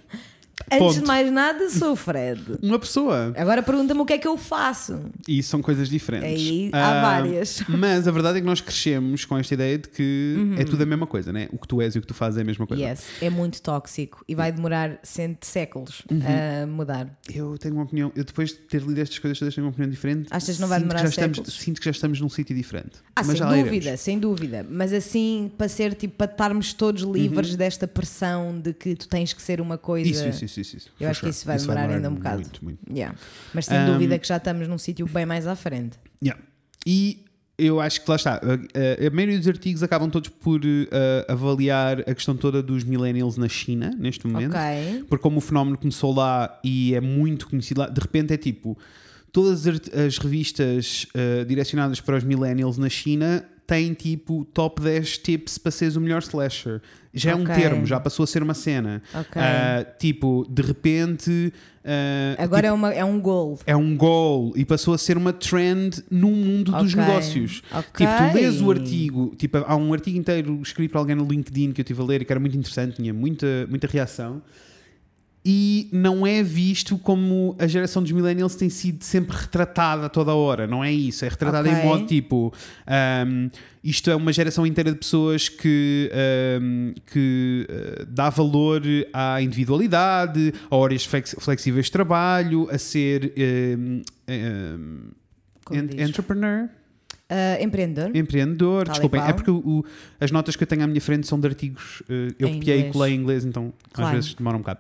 Antes Ponto. de mais nada, sou o Fred. Uma pessoa. Agora pergunta-me o que é que eu faço. E são coisas diferentes. Aí há Ah, várias. [laughs] Mas a verdade é que nós crescemos com esta ideia de que é tudo a mesma coisa, né? O que tu és e o que tu fazes é a mesma coisa. Yes, é muito tóxico e vai demorar cento séculos Uhum. a mudar. Eu tenho uma opinião, eu depois de ter lido estas coisas todas tenho uma opinião diferente. Achas que não vai demorar já estamos, séculos? Sinto que já estamos num sítio diferente. Ah, Mas sem dúvida, iremos. sem dúvida. Mas assim, para ser tipo, para estarmos todos livres Uhum. desta pressão de que tu tens que ser uma coisa. Isso, isso, isso, isso, isso. Eu For acho que sure. isso vai demorar ainda um bocado. Muito, muito. Yeah. Mas sem Um, dúvida que já estamos num sítio bem mais à frente. Yeah. E eu acho que lá está. A, a- a maioria dos artigos acabam todos por eh, avaliar a questão toda dos millennials na China, neste momento. Ok. Porque como o fenómeno começou lá e é muito conhecido lá, de repente é tipo, todas as, revistas eh, direcionadas para os millennials na China têm tipo top 10 tips para seres o melhor slasher. Já é um termo, já passou a ser uma cena. Ok. Ah, tipo, de repente... ah, Agora é, uma, é um gol. é um goal e passou a ser uma trend no mundo dos Ok. negócios. Tipo, tu lês o artigo, tipo, há um artigo inteiro escrito para alguém no LinkedIn que eu estive a ler e que era muito interessante, tinha muita, muita reação. E não é visto como a geração dos millennials tem sido sempre retratada toda a hora, não é isso. É retratada Ok. em modo tipo: ahm, isto é uma geração inteira de pessoas que, ahm, que ah, dá valor à individualidade, a horas flex- flexíveis de trabalho, a ser en- diz? entrepreneur. Ah, empreendedor. Empreendedor, Tal desculpem, é porque o- as notas que eu tenho à minha frente são de artigos, eh, eu Em copiei e colei em inglês, então Claro. às vezes demora um bocado.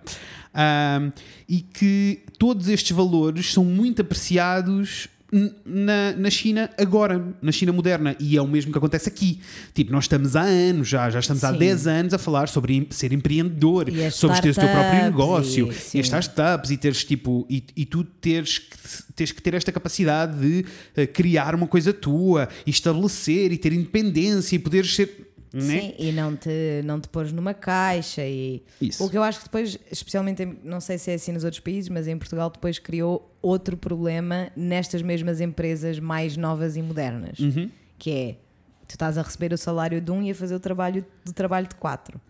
Ahm, e que todos estes valores são muito apreciados na, na China agora, na China moderna, e é o mesmo que acontece aqui. Tipo, nós estamos há anos já, já estamos há Sim. 10 anos a falar sobre ser empreendedor, sobre teres o teu próprio negócio, e- e, as startups, e teres tipo, e, e tu teres que, teres que ter esta capacidade de eh, criar uma coisa tua, e estabelecer, e ter independência, e poderes ser. Né? Sim, e não te, não te pôres numa caixa e Isso. o que eu acho que depois, especialmente em- não sei se é assim nos outros países, mas em Portugal depois criou outro problema nestas mesmas empresas mais novas e modernas, Uhum. que é tu estás a receber o salário de um e a fazer o trabalho do trabalho de quatro.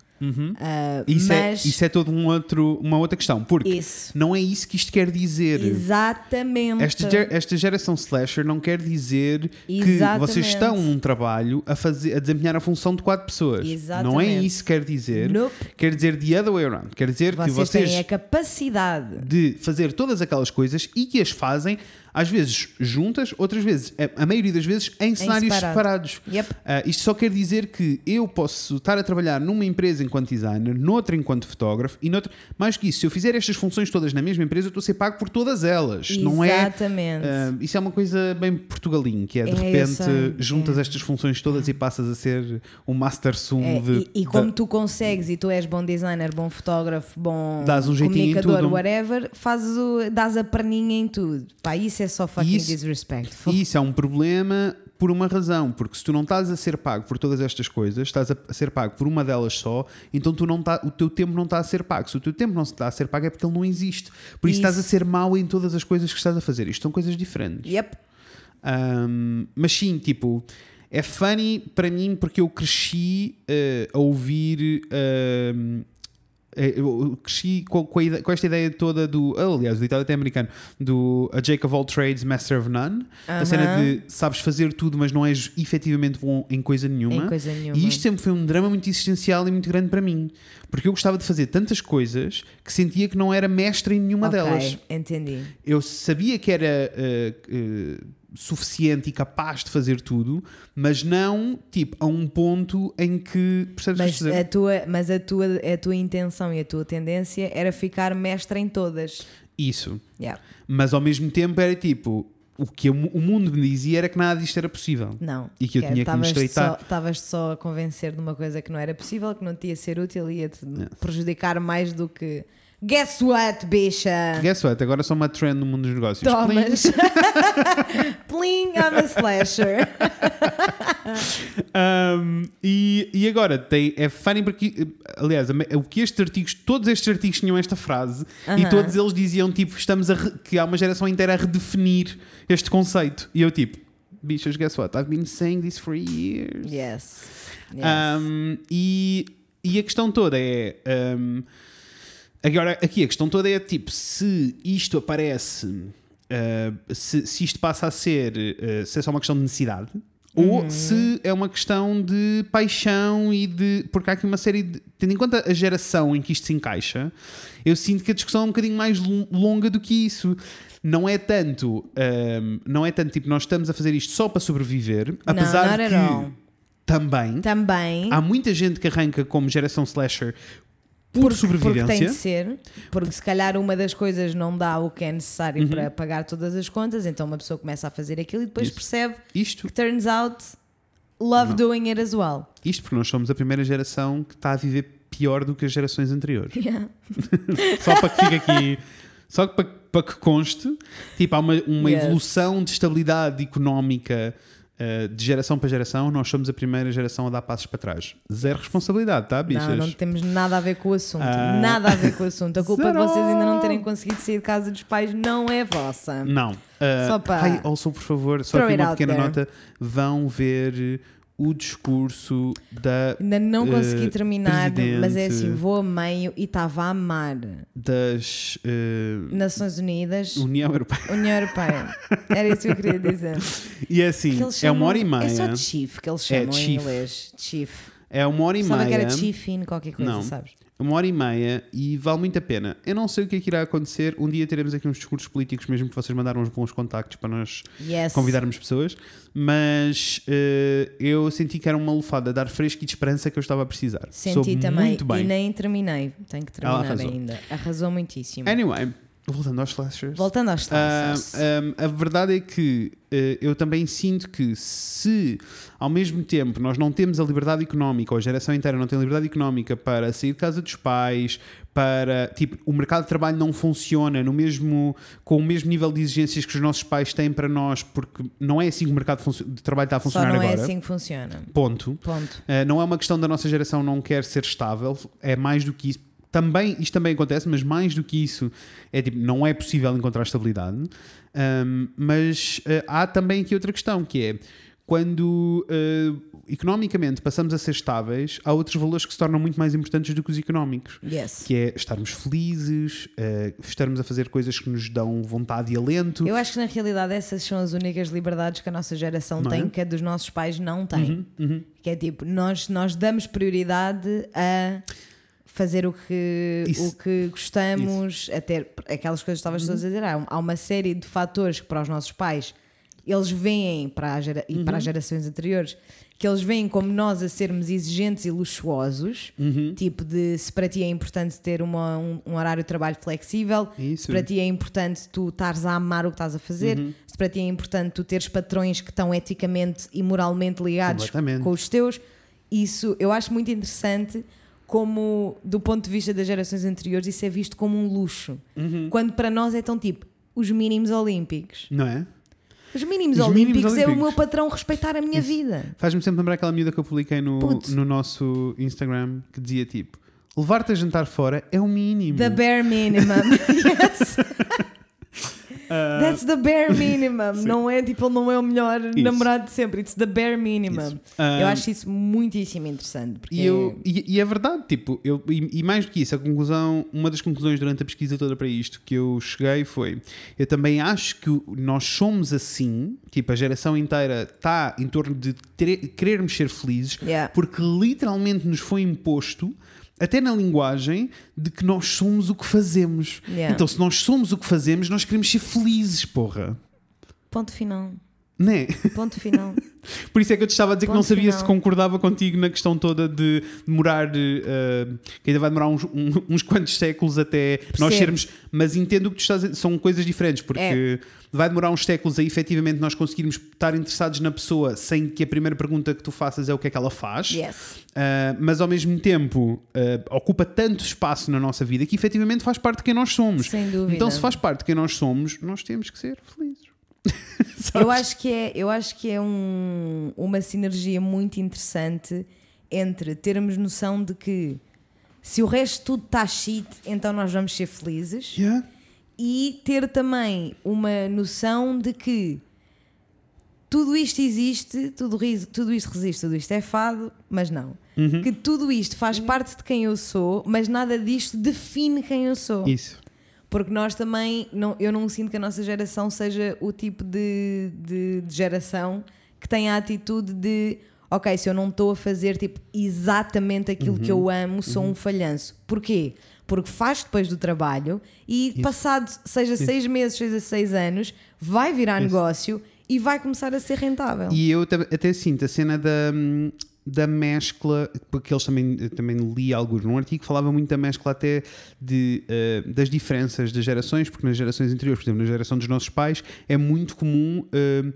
Ah, Isso, mas é, isso é todo um outro, uma outra questão, porque Isso. não é isso que isto quer dizer. exatamente Esta, esta geração slasher não quer dizer que Exatamente. vocês estão num trabalho a, fazer, a desempenhar a função de quatro pessoas. Não é Exatamente. isso que quer dizer. Nope. Quer dizer the other way around. Quer dizer que vocês, vocês têm a capacidade de fazer todas aquelas coisas e que as fazem, às vezes juntas, outras vezes, a- a maioria das vezes, em cenários separado. separados. Yep. Ah, isto só quer dizer que eu posso estar a trabalhar numa empresa enquanto designer, noutra enquanto fotógrafo e noutra. Mais que isso, se eu fizer estas funções todas na mesma empresa, eu estou a ser pago por todas elas. Não é. Exatamente. ah, isso é uma coisa bem portugalinho, que é de É, repente sei, juntas é. estas funções todas e passas a ser um master sum É, de. e, e como tu consegues e tu és bom designer, bom fotógrafo, bom Dás um em comunicador, whatever, fazes o, dás a perninha em tudo. Pá, isso é só fucking Isso- disrespectful. E isso é um problema por uma razão, porque se tu não estás a ser pago por todas estas coisas, estás a ser pago por uma delas só, então tu não tá, o teu tempo não está a ser pago. Se o teu tempo não está a ser pago é porque ele não existe. Por isso, Isso. estás a ser mau em todas as coisas que estás a fazer. Isto são coisas diferentes. Yep. Um, mas sim, tipo, é funny para mim porque eu cresci eh, a ouvir. eh, eu cresci com, com, com esta ideia toda do. Aliás, o ditado até americano, do A Jack of all trades, master of none. A cena de sabes fazer tudo, mas não és efetivamente bom em coisa nenhuma. Em coisa nenhuma. E isto sempre foi um drama muito existencial e muito grande para mim. Porque eu gostava de fazer tantas coisas que sentia que não era mestre em nenhuma Ok, delas entendi. eu sabia que era eh, eh, suficiente e capaz de fazer tudo, mas não tipo a um ponto em que percebes Mas dizer? a, tua, mas a, tua, a tua intenção e a tua tendência era ficar mestre em todas. Isso. Yeah. Mas ao mesmo tempo era tipo o que o mu- o mundo me dizia era que nada disto era possível. Não. E que eu tinha que me estreitar. só- Estavas só a convencer de uma coisa que não era possível, que não te ia ser útil e ia-te prejudicar mais do que. Guess what, bicha? Guess what? Agora sou uma trend no mundo dos negócios. Thomas. [laughs] Pling, I'm a slasher. [laughs] Um, e, e agora tem, é funny porque, aliás, o que estes artigos, todos estes artigos tinham esta frase e Aham. todos eles diziam tipo, estamos a re- que há uma geração inteira a redefinir este conceito. E eu tipo, bichas, guess what? I've been saying this for years. Yes. yes. Um, e, e a questão toda é. um, agora, aqui a questão toda é tipo: se isto aparece, uh, se, se isto passa a ser, uh, se é só uma questão de necessidade. Ou se é uma questão de paixão e de. Porque há aqui uma série de. Tendo em conta a geração em que isto se encaixa, eu sinto que a discussão é um bocadinho mais lo- longa do que isso. Não é tanto. um, não é tanto tipo, nós estamos a fazer isto só para sobreviver, apesar not de at que também Também. Há muita gente que arranca como geração slasher por porque, sobrevivência. Porque tem de ser, porque se calhar uma das coisas não dá o que é necessário Uhum. para pagar todas as contas, então uma pessoa começa a fazer aquilo e depois Isso. percebe Isto, que turns out love doing it as well. isto porque nós somos a primeira geração que está a viver pior do que as gerações anteriores. [laughs] Yeah. [laughs] Só para que fique aqui. Só para, para que conste, tipo, há uma, uma Yes. evolução de estabilidade económica de geração para geração. Nós somos a primeira geração a dar passos para trás. Zero responsabilidade, tá, bichas? Não, não temos nada a ver com o assunto. Ah. Nada a ver com o assunto. A culpa Zero. de vocês ainda não terem conseguido sair de casa dos pais não é vossa. Não. Uh, Só para- Ai, also, por favor, só aqui uma pequena nota. Vão ver o discurso da, Ainda não consegui Eh, terminar, mas é assim, vou a meio e estava a amar. das uh, Nações Unidas, União Europeia. União Europeia. Era isso que eu queria dizer. [laughs] E é assim, Que eles é uma hora e chamam- meia. É só chief que eles chamam em chief. inglês. Chief. É uma hora e que meia. era chiefin, qualquer coisa, Não. sabes? Uma hora e meia e vale muito a pena. Eu não sei o que é que irá acontecer. Um dia teremos aqui uns discursos políticos, mesmo que vocês mandaram uns bons contactos para nós Yes. convidarmos pessoas. Mas eh, eu senti que era uma lufada de ar fresco e de esperança que eu estava a precisar. Senti Soube também. muito bem. E nem terminei. Tenho que Ela terminar arrasou. ainda. Arrasou muitíssimo. Anyway, voltando aos slashers. Voltando aos Ah, traços. ah, a verdade é que eh, eu também sinto que se ao mesmo tempo nós não temos a liberdade económica, ou a geração inteira não tem liberdade económica para sair de casa dos pais, para tipo, o mercado de trabalho não funciona no mesmo, com o mesmo nível de exigências que os nossos pais têm para nós, porque não é assim que o mercado de trabalho está a Só funcionar não é agora. assim que funciona. Ponto. Ponto. Uh, não é uma questão da nossa geração não quer ser estável, é mais do que isso. Também, isto também acontece, mas mais do que isso, é tipo, não é possível encontrar estabilidade. Um, mas uh, há também aqui outra questão, que é quando uh, economicamente passamos a ser estáveis, há outros valores que se tornam muito mais importantes do que os económicos. Yes. Que é estarmos felizes, uh, estarmos a fazer coisas que nos dão vontade e alento. Eu acho que na realidade essas são as únicas liberdades que a nossa geração Não tem, é? que a dos nossos pais não tem. Uhum. Que é tipo, nós, nós damos prioridade a fazer o que, Isso. o que gostamos, a ter aquelas coisas que estavas todas a dizer. Há, uma série de fatores que para os nossos pais eles veem para a gera- e para as gerações anteriores que eles veem como nós a sermos exigentes e luxuosos, tipo de se para ti é importante ter uma- um, um horário de trabalho flexível, Isso. se para ti é importante tu estares a amar o que estás a fazer, Uhum. se para ti é importante tu teres patrões que estão eticamente e moralmente ligados com os teus, isso eu acho muito interessante como do ponto de vista das gerações anteriores isso é visto como um luxo, Uhum. quando para nós é tão tipo os mínimos olímpicos. Não é? Os mínimos, Os olímpicos, mínimos é o meu patrão respeitar a minha vida. Faz-me sempre lembrar aquela miúda que eu publiquei no, Putz. no nosso Instagram que dizia tipo: levar-te a jantar fora é o mínimo. The bare minimum. [laughs] yes. [laughs] That's the bare [laughs] minimum. Não é tipo, ele não é o melhor namorado de sempre. It's the bare minimum. Isso. Ah, eu acho isso muitíssimo interessante. Porque E, eu, e, e é verdade, tipo, eu, e, e mais do que isso, a conclusão, uma das conclusões durante a pesquisa toda para isto que eu cheguei foi: eu também acho que nós somos assim, tipo, a geração inteira está em torno de querermos ser felizes, Yeah. porque literalmente nos foi imposto. Até na linguagem de que nós somos o que fazemos. Yeah. Então, se nós somos o que fazemos, nós queremos ser felizes, porra. Ponto final. Né? Ponto final. [laughs] Por isso é que eu te estava a dizer que Ponto não sabia final. se concordava contigo na questão toda de demorar, eh, que ainda vai demorar uns, um- [laughs] uns quantos séculos até nós sermos. Mas entendo que tu estás a são coisas diferentes, porque É. vai demorar uns séculos a efetivamente nós conseguirmos estar interessados na pessoa sem que a primeira pergunta que tu faças é o que é que ela faz. Yes. Uh, mas ao mesmo tempo uh, ocupa tanto espaço na nossa vida que efetivamente faz parte de quem nós somos. Sem dúvida. Então, se faz parte de quem nós somos, nós temos que ser felizes. [laughs] Eu acho que é, eu acho que é um- uma sinergia muito interessante entre termos noção de que se o resto tudo está shit, então nós vamos ser felizes. Yeah. e ter também uma noção de que tudo isto existe, tudo, tudo isto resiste, tudo isto é fado, mas não. Uhum. Que tudo isto faz parte de quem eu sou, mas nada disto define quem eu sou. Isso. Porque nós também, não, eu não sinto que a nossa geração seja o tipo de, de, de geração que tem a atitude de ok, se eu não estou a fazer tipo, exatamente aquilo que eu amo, sou um falhanço. Porquê? Porque faz depois do trabalho e passado, seja seis meses, seja seis anos, vai virar negócio e vai começar a ser rentável. E eu até, até sinto a cena da, hum, da mescla, porque eles também, também li alguns num artigo, falava muito da mescla até de, eh, das diferenças das gerações, porque nas gerações anteriores, por exemplo, na geração dos nossos pais, é muito comum. eh,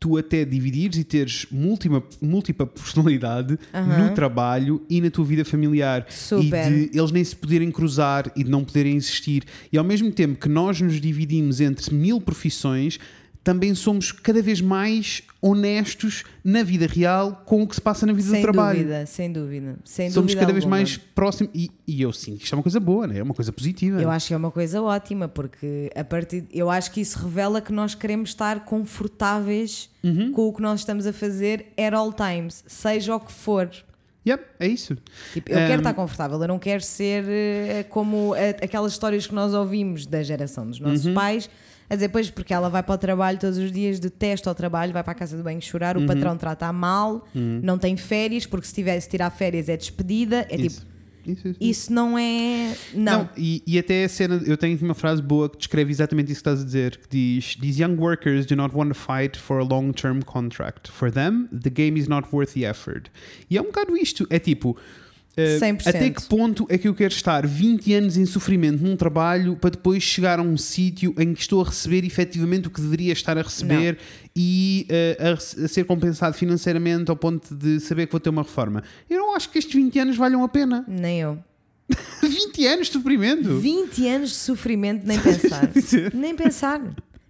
Tu até dividires e teres múltipla, múltipla personalidade no trabalho e na tua vida familiar. Super. E de eles nem se poderem cruzar e de não poderem existir. E ao mesmo tempo que nós nos dividimos entre mil profissões, também somos cada vez mais honestos na vida real com o que se passa na vida Sem do trabalho. dúvida, sem dúvida. Sem Somos dúvida cada vez alguma. mais próximos. E, e eu sinto que isto é uma coisa boa, né? é uma coisa positiva. Eu acho que é uma coisa ótima, porque a partir eu acho que isso revela que nós queremos estar confortáveis Uhum. com o que nós estamos a fazer at all times, seja o que for. Yep, é isso. Tipo, eu quero Um, estar confortável, eu não quero ser eh, como aquelas histórias que nós ouvimos da geração dos nossos Uhum. pais. A dizer, pois, porque ela vai para o trabalho todos os dias, detesta o trabalho, vai para a casa de banho chorar, Uhum. o patrão trata-a mal, não tem férias, porque se tiver se tirar férias é despedida. É Isso. tipo, Isso, isso. isso não é. Não. e, e até a cena, eu tenho aqui uma frase boa que descreve exatamente isso que estás a dizer, que diz These young workers do not want to fight for a long-term contract. For them, the game is not worth the effort. E é um bocado isto, é tipo... eh, 100%. até que ponto é que eu quero estar 20 anos em sofrimento num trabalho para depois chegar a um sítio em que estou a receber efetivamente o que deveria estar a receber e eh, a, a ser compensado financeiramente ao ponto de saber que vou ter uma reforma? Eu não acho que estes 20 anos valham a pena. Nem eu. [laughs] 20 anos de sofrimento? 20 anos de sofrimento, nem pensar. [laughs] nem pensar.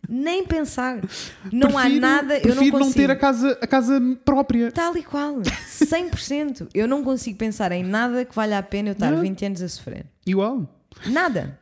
Nem pensar. [laughs] Não há Prefiro- nada. Eu não prefiro consigo. ter a casa, a casa própria. Tal e qual. 100%. Eu não consigo pensar em nada que valha a pena eu estar Não. 20 anos a sofrer. Igual. Nada.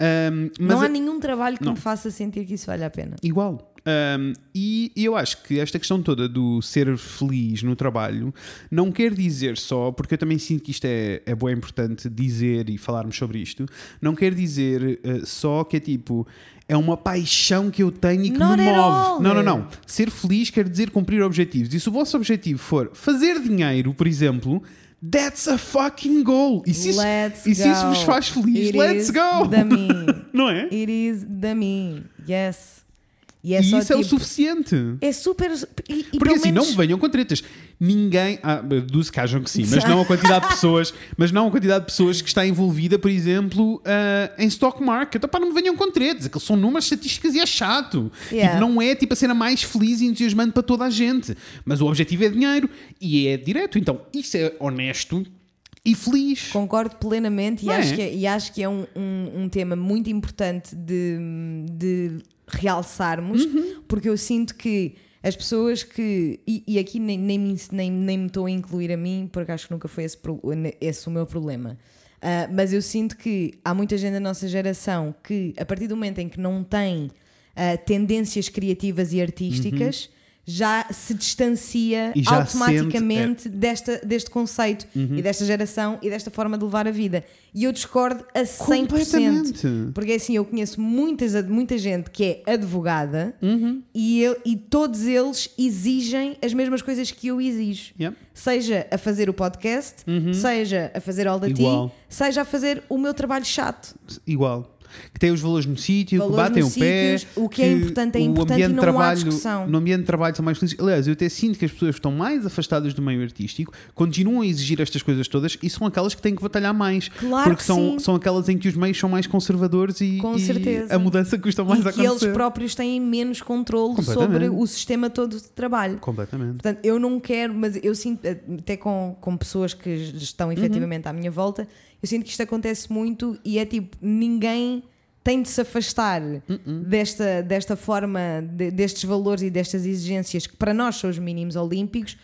Mas não há a- nenhum trabalho que Não. me faça sentir que isso vale a pena. Igual. Ahm, e eu acho que esta questão toda do ser feliz no trabalho não quer dizer só, porque eu também sinto que isto é, é bem importante dizer e falarmos sobre isto, não quer dizer eh, só que é tipo. É uma paixão que eu tenho e que Not me move. Não, não, não. Ser feliz quer dizer cumprir objetivos. E se o vosso objetivo for fazer dinheiro, por exemplo, that's a fucking goal. E se isso, e se isso vos faz feliz, It let's is go. The me. [laughs] Não é? It is the me. Yes. E é e isso é o tipo, suficiente. É super. E, Porque assim, menos, não me venham com tretas. Ninguém. Ah, deduzo que acham que sim, mas não a quantidade de [laughs] pessoas. Mas não a quantidade de pessoas que está envolvida, por exemplo, ah, em stock market. Opa, não me venham com tretas. Aqueles são números estatísticas e é chato. Yeah. Tipo, não é tipo a cena mais feliz e entusiasmante para toda a gente. Mas o objetivo é dinheiro e é direto. Então, isso é honesto e feliz. Concordo plenamente e é? acho, que é, e acho que é um, um, um tema muito importante de, de realçarmos, Uhum. porque eu sinto que as pessoas que. E, e aqui nem, nem, me, nem, nem me estou a incluir a mim, porque acho que nunca foi esse, esse o meu problema. Ah, mas eu sinto que há muita gente da nossa geração que, a partir do momento em que não tem ah, tendências criativas e artísticas, já se distancia Uhum. Já automaticamente desta, deste conceito e desta geração e desta forma de levar a vida. E eu discordo a 100%. Completamente. Porque assim, eu conheço muitas, muita gente que é advogada Uhum. e, eu, e todos eles exigem as mesmas coisas que eu exijo. Yep. Seja a fazer o podcast, seja a fazer All the Tea, Uhum. Seja a fazer o meu trabalho chato. Igual. Que tem os valores no sítio, que Valores batem nos o pé. sítios, o que é importante é o importante ambiente e não há trabalho, discussão. No ambiente de trabalho são mais felizes. Aliás, eu até sinto que as pessoas que estão mais afastadas do meio artístico continuam a exigir estas coisas todas e são aquelas que têm que batalhar mais. Claro porque que são, sim. são aquelas em que os meios são mais conservadores e, e a mudança custa mais e a que eles acontecer. próprios têm menos controle sobre o sistema todo de trabalho. Completamente. Portanto, eu não quero, mas eu sinto, até com, com pessoas que estão efetivamente à minha volta, eu sinto que isto acontece muito e é tipo, ninguém tem de se afastar desta, desta forma, de- destes valores e destas exigências que para nós são os mínimos olímpicos,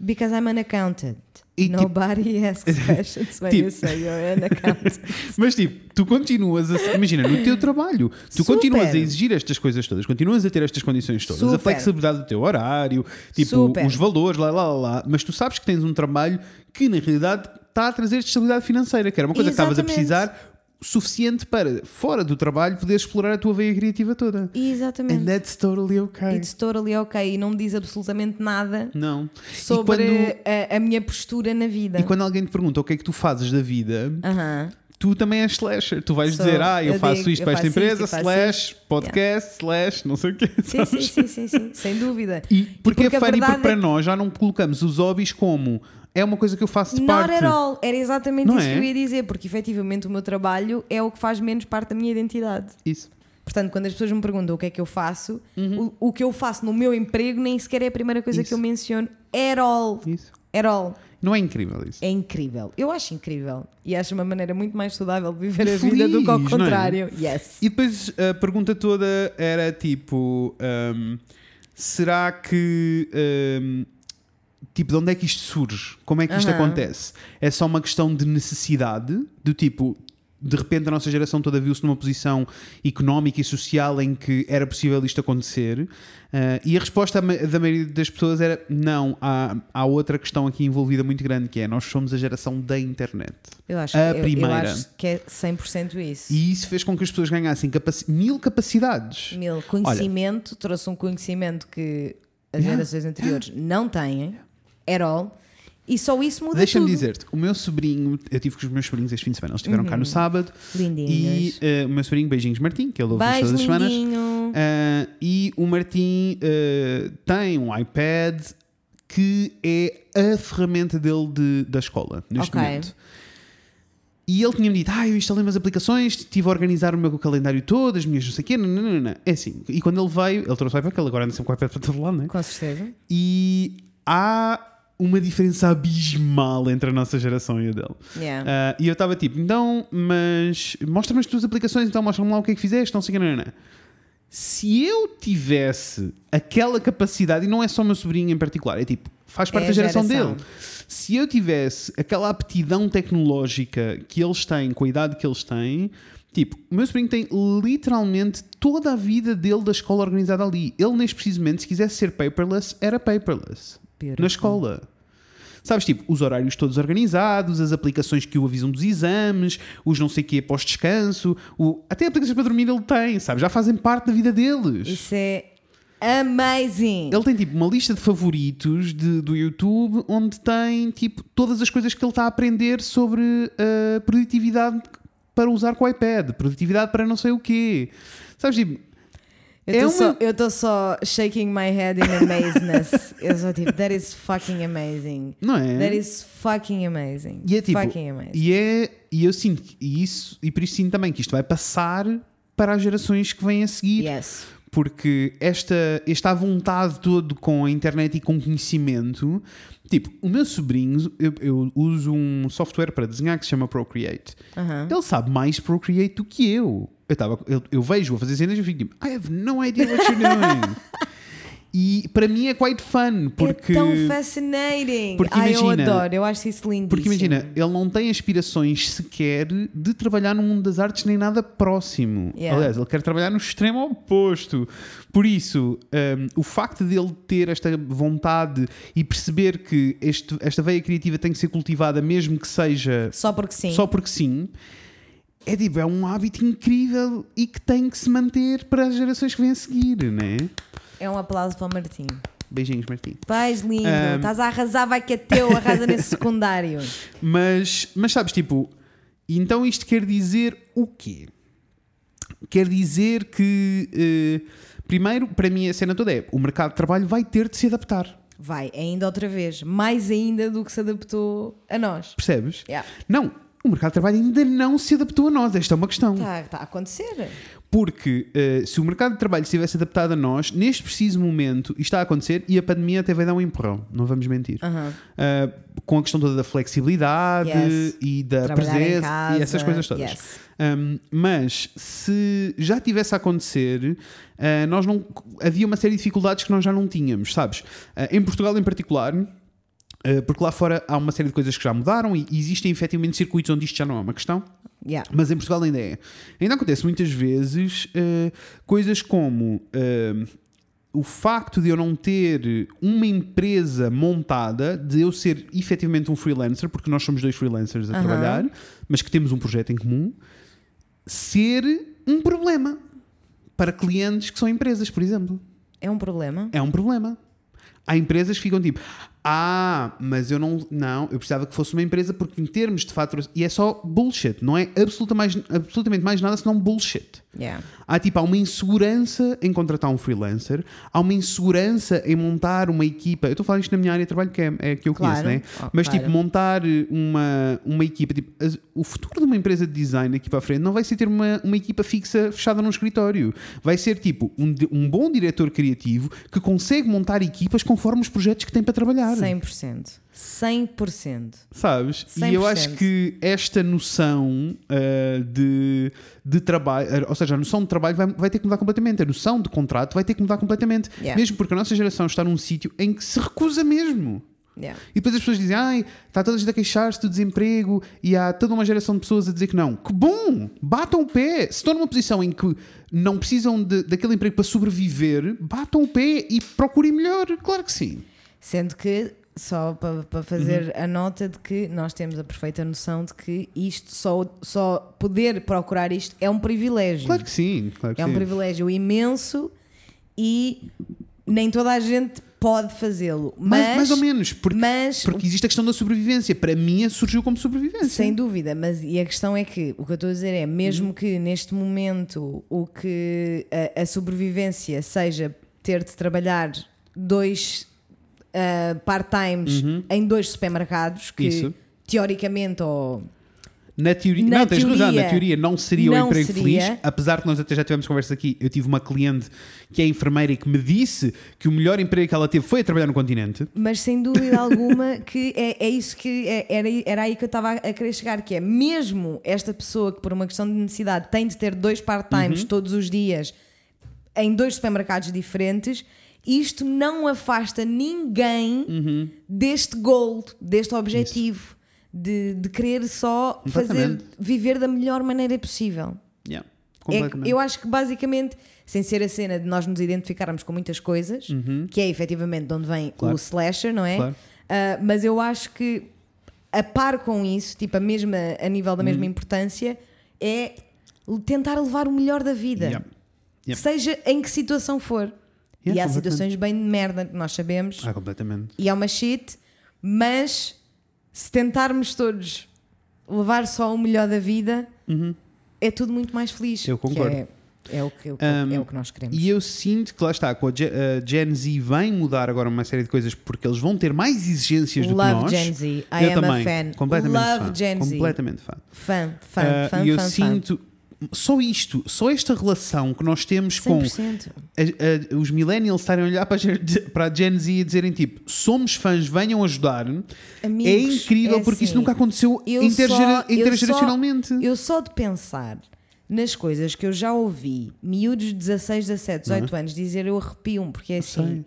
because I'm an accountant. E, tipo- Nobody asks [laughs] questions when Tipo- you say you're an accountant. [laughs] Mas tipo, tu continuas a. Imagina, no teu trabalho, tu Super. continuas a exigir estas coisas todas, continuas a ter estas condições todas, a Super. flexibilidade do teu horário, tipo, Super. os valores, lá, lá, lá, lá, mas tu sabes que tens um trabalho que na realidade está a trazer estabilidade financeira, que era uma coisa que estavas a Exatamente. precisar suficiente para, fora do trabalho, poderes explorar a tua veia criativa toda. Exatamente. And that's totally okay. It's totally ok e não me diz absolutamente nada Não. sobre e, quando, a, a minha postura na vida. e quando alguém te pergunta o que é que tu fazes da vida, Aham. tu também és slasher. Tu vais Sou. dizer, ah, eu, Eu faço digo, isto eu para esta empresa, isto e slash, podcast, slash, não sei o quê. Sim, sim, sim, sim, sim, sem dúvida. E porque, porque é funny, porque para é que- nós já não colocamos os hobbies como é uma coisa que eu faço de Not parte. at all. Era exatamente Não isso é? que eu ia dizer, porque efetivamente o meu trabalho é o que faz menos parte da minha identidade. Isso. Portanto, quando as pessoas me perguntam o que é que eu faço, Uhum. o, o que eu faço no meu emprego nem sequer é a primeira coisa Isso. que eu menciono. At all. Isso. At all. Não é incrível isso? É incrível. Eu acho incrível. E acho uma maneira muito mais saudável de viver E a vida do que ao feliz, é? contrário. Yes. E depois a pergunta toda era tipo: hum, será que. hum, tipo, de onde é que isto surge? Como é que isto Aham. acontece? É só uma questão de necessidade? Do tipo. De repente a nossa geração toda viu-se numa posição económica e social em que era possível isto acontecer Ah, e a resposta da maioria das pessoas era não, há, há outra questão aqui envolvida muito grande que é nós somos a geração da internet Eu acho, A eu- eu, primeira. acho que é 100% isso. e isso fez com que as pessoas ganhassem capaci- mil capacidades Mil, conhecimento, trouxe um conhecimento que as Yeah. gerações anteriores não têm, at all, e só isso muda Deixa-me dizer-te, o meu sobrinho, eu tive com os meus sobrinhos este fim de semana, eles estiveram cá no sábado e Lindinhos. eh, o meu sobrinho, beijinhos Martim, que ele ouve todas as semanas, eh, e o Martim eh, tem um iPad que é a ferramenta dele de- da escola neste Ok. momento. E ele tinha-me dito, ah, eu instalei umas aplicações, estive a organizar o meu calendário todo, as minhas não sei o quê, nananana." é assim. E quando ele veio, ele trouxe o iPad, porque ele agora anda sempre com o iPad para todo lado, não é? Com certeza. E há uma diferença abismal entre a nossa geração e a dele. Yeah. Ah, e eu estava tipo, então, mas mostra-me as tuas aplicações, então mostra-me lá o que é que fizeste, não sei o que, não, não. Se eu tivesse aquela capacidade, e não é só meu sobrinho em particular, é tipo, faz parte É da geração, geração. dele. Se eu tivesse aquela aptidão tecnológica que eles têm, com a idade que eles têm, tipo, o meu sobrinho tem literalmente toda a vida dele da escola organizada ali. Ele, neste preciso momento, se quisesse ser paperless, era paperless. Beautiful. Na escola. Sabes, tipo, os horários todos organizados, as aplicações que o avisam dos exames, os não sei quê pós-descanso, o... até aplicações para dormir ele tem, sabes? Já fazem parte da vida deles. Isso é amazing. Ele tem tipo uma lista de favoritos de- do YouTube onde tem tipo todas as coisas que ele está a aprender sobre uh, produtividade para usar com o iPad, produtividade para não sei o quê. Sabes, tipo, Eu é estou uma- só, shaking my head in amazeness. [laughs] eu só tipo, that is fucking amazing. não é? That is fucking amazing. E é tipo, fucking amazing. e, é, e eu sinto e isso, e por isso sinto também que isto vai passar para as gerações que vêm a seguir. Yes. Porque esta, esta vontade todo com a internet e com conhecimento, tipo, o meu sobrinho, eu, eu uso um software para desenhar que se chama Procreate. Aham. Ele sabe mais Procreate do que eu. Eu, tava, eu, eu vejo-o a fazer cenas e eu fico tipo, I have no idea what you're doing. [laughs] e para mim é quite fun, porque. É tão fascinating. porque Ai, eu imagina- adoro, eu acho isso lindíssimo. Porque imagina, ele não tem aspirações sequer de trabalhar no mundo das artes nem nada próximo. Yeah. Aliás, ele quer trabalhar no extremo oposto. Por isso, um, o facto dele ter esta vontade e perceber que este- esta veia criativa tem que ser cultivada, mesmo que seja Só porque sim. só porque sim, é, tipo, é um hábito incrível e que tem que se manter para as gerações que vêm a seguir, né? É um aplauso para o Martim. Beijinhos, Martim. Paz lindo, Um, estás a arrasar, vai que é teu, arrasa nesse [laughs] secundário. Mas, mas sabes, tipo, então isto quer dizer o quê? Quer dizer que, eh, primeiro, para mim a cena toda é o mercado de trabalho vai ter de se adaptar. Vai, ainda outra vez, mais ainda do que se adaptou a nós. Percebes? Yeah. Não, o mercado de trabalho ainda não se adaptou a nós. Esta é uma questão. Está tá a acontecer. Porque eh, se o mercado de trabalho se tivesse adaptado a nós, neste preciso momento, isto está a acontecer e a pandemia até vai dar um empurrão, não vamos mentir. Aham. Uh, com a questão toda da flexibilidade Yes. e da Trabalhar presença e essas coisas todas. yes. Um, mas se já tivesse a acontecer, uh, nós não havia uma série de dificuldades que nós já não tínhamos, sabes? Uh, em Portugal em particular. Uh, porque lá fora há uma série de coisas que já mudaram e existem efetivamente circuitos onde isto já não é uma questão. Yeah. Mas em Portugal ainda é. Ainda acontece muitas vezes eh, coisas como eh, o facto de eu não ter uma empresa montada, de eu ser efetivamente um freelancer, porque nós somos dois freelancers a Aham. trabalhar, mas que temos um projeto em comum, ser um problema para clientes que são empresas, por exemplo. É um problema. É um problema. Há empresas que ficam tipo, Ah, mas eu não. Não, eu precisava que fosse uma empresa porque, em termos de faturação. E é só bullshit, não é absoluta mais, absolutamente mais nada senão bullshit. Yeah. Há tipo, há uma insegurança em contratar um freelancer, há uma insegurança em montar uma equipa. Eu estou a falar isto na minha área de trabalho, que é, é que eu Claro. conheço, né? Oh, Mas claro. tipo, montar uma, uma equipa. Tipo, o futuro de uma empresa de design daqui para a frente não vai ser ter uma, uma equipa fixa fechada num escritório. Vai ser tipo um, um bom diretor criativo que consegue montar equipas conforme os projetos que tem para trabalhar. 100%. 100%. Sabes? E eu 100%. acho que esta noção ah, de, de trabalho, ah, ou seja, a noção de trabalho vai, vai ter que mudar completamente. A noção de contrato vai ter que mudar completamente. Yeah. Mesmo porque a nossa geração está num sítio em que se recusa mesmo. Yeah. E depois as pessoas dizem, ai, está toda a gente a queixar-se do desemprego e há toda uma geração de pessoas a dizer que não. Que bom! Batam o pé! Se estão numa posição em que não precisam de, daquele emprego para sobreviver, batam o pé e procurem melhor. Claro que sim. Sendo que, só para, para fazer a nota de que nós temos a perfeita noção de que isto, só, só poder procurar isto é um privilégio. Claro que sim. Claro que é um sim. privilégio imenso e nem toda a gente pode fazê-lo. Mas, mais, mais ou menos, porque, mas porque existe a questão da sobrevivência. Para mim, surgiu como sobrevivência. Sem dúvida, mas e a questão é que o que eu estou a dizer é, Uhum. mesmo que neste momento o que a, a sobrevivência seja ter de trabalhar dois ah, part-times em dois supermercados, que Uhum. Isso. teoricamente ou Na teoria, Na não, tens razão, teoria, na teoria não seria não emprego seria. feliz, apesar que nós até já tivemos conversa aqui. Eu tive uma cliente que é enfermeira e que me disse que o melhor emprego que ela teve foi a trabalhar no continente. Mas sem dúvida [laughs] alguma que é, é isso que é- era, era aí que eu estava a querer chegar, que é mesmo esta pessoa que por uma questão de necessidade tem de ter dois part-times todos os dias em dois supermercados diferentes, isto não afasta ninguém deste goal, deste objetivo de, de querer só fazer viver da melhor maneira possível. Yeah, É eu acho que basicamente, sem ser a cena de nós nos identificarmos com muitas coisas, que é efetivamente de onde vem Uhum. Claro. o slasher, não é? Claro. Ah, mas eu acho que a par com isso, tipo a mesma a nível da Uhum. mesma importância, é tentar levar o melhor da vida, Yeah. Yeah. seja em que situação for. E há situações bem de merda que nós sabemos, Ah, completamente. e é uma shit, mas se tentarmos todos levar só o melhor da vida, é tudo muito mais feliz. Eu que concordo. É, é o que, Um, é o que nós queremos. E eu sinto que lá está, com a Ge- a Gen Z vem mudar agora uma série de coisas porque eles vão ter mais exigências do que Love nós. Gen Z. I eu am também, a fan. Completamente Love fã. Gen Z. Completamente fã. Fã, fã, Ah, fã, e eu fã, sinto só isto, só esta relação que nós temos com 100%. a- a- os millennials estarem a olhar para a, para a Gen Z e dizerem tipo, somos fãs, venham ajudar, é Amigos, incrível é porque isso assim, nunca aconteceu eu intergera- só- eu intergeracionalmente. Eu só de pensar nas coisas que eu já ouvi miúdos de 16, 17, 18 anos dizer eu arrepio-me, porque é assim, sei.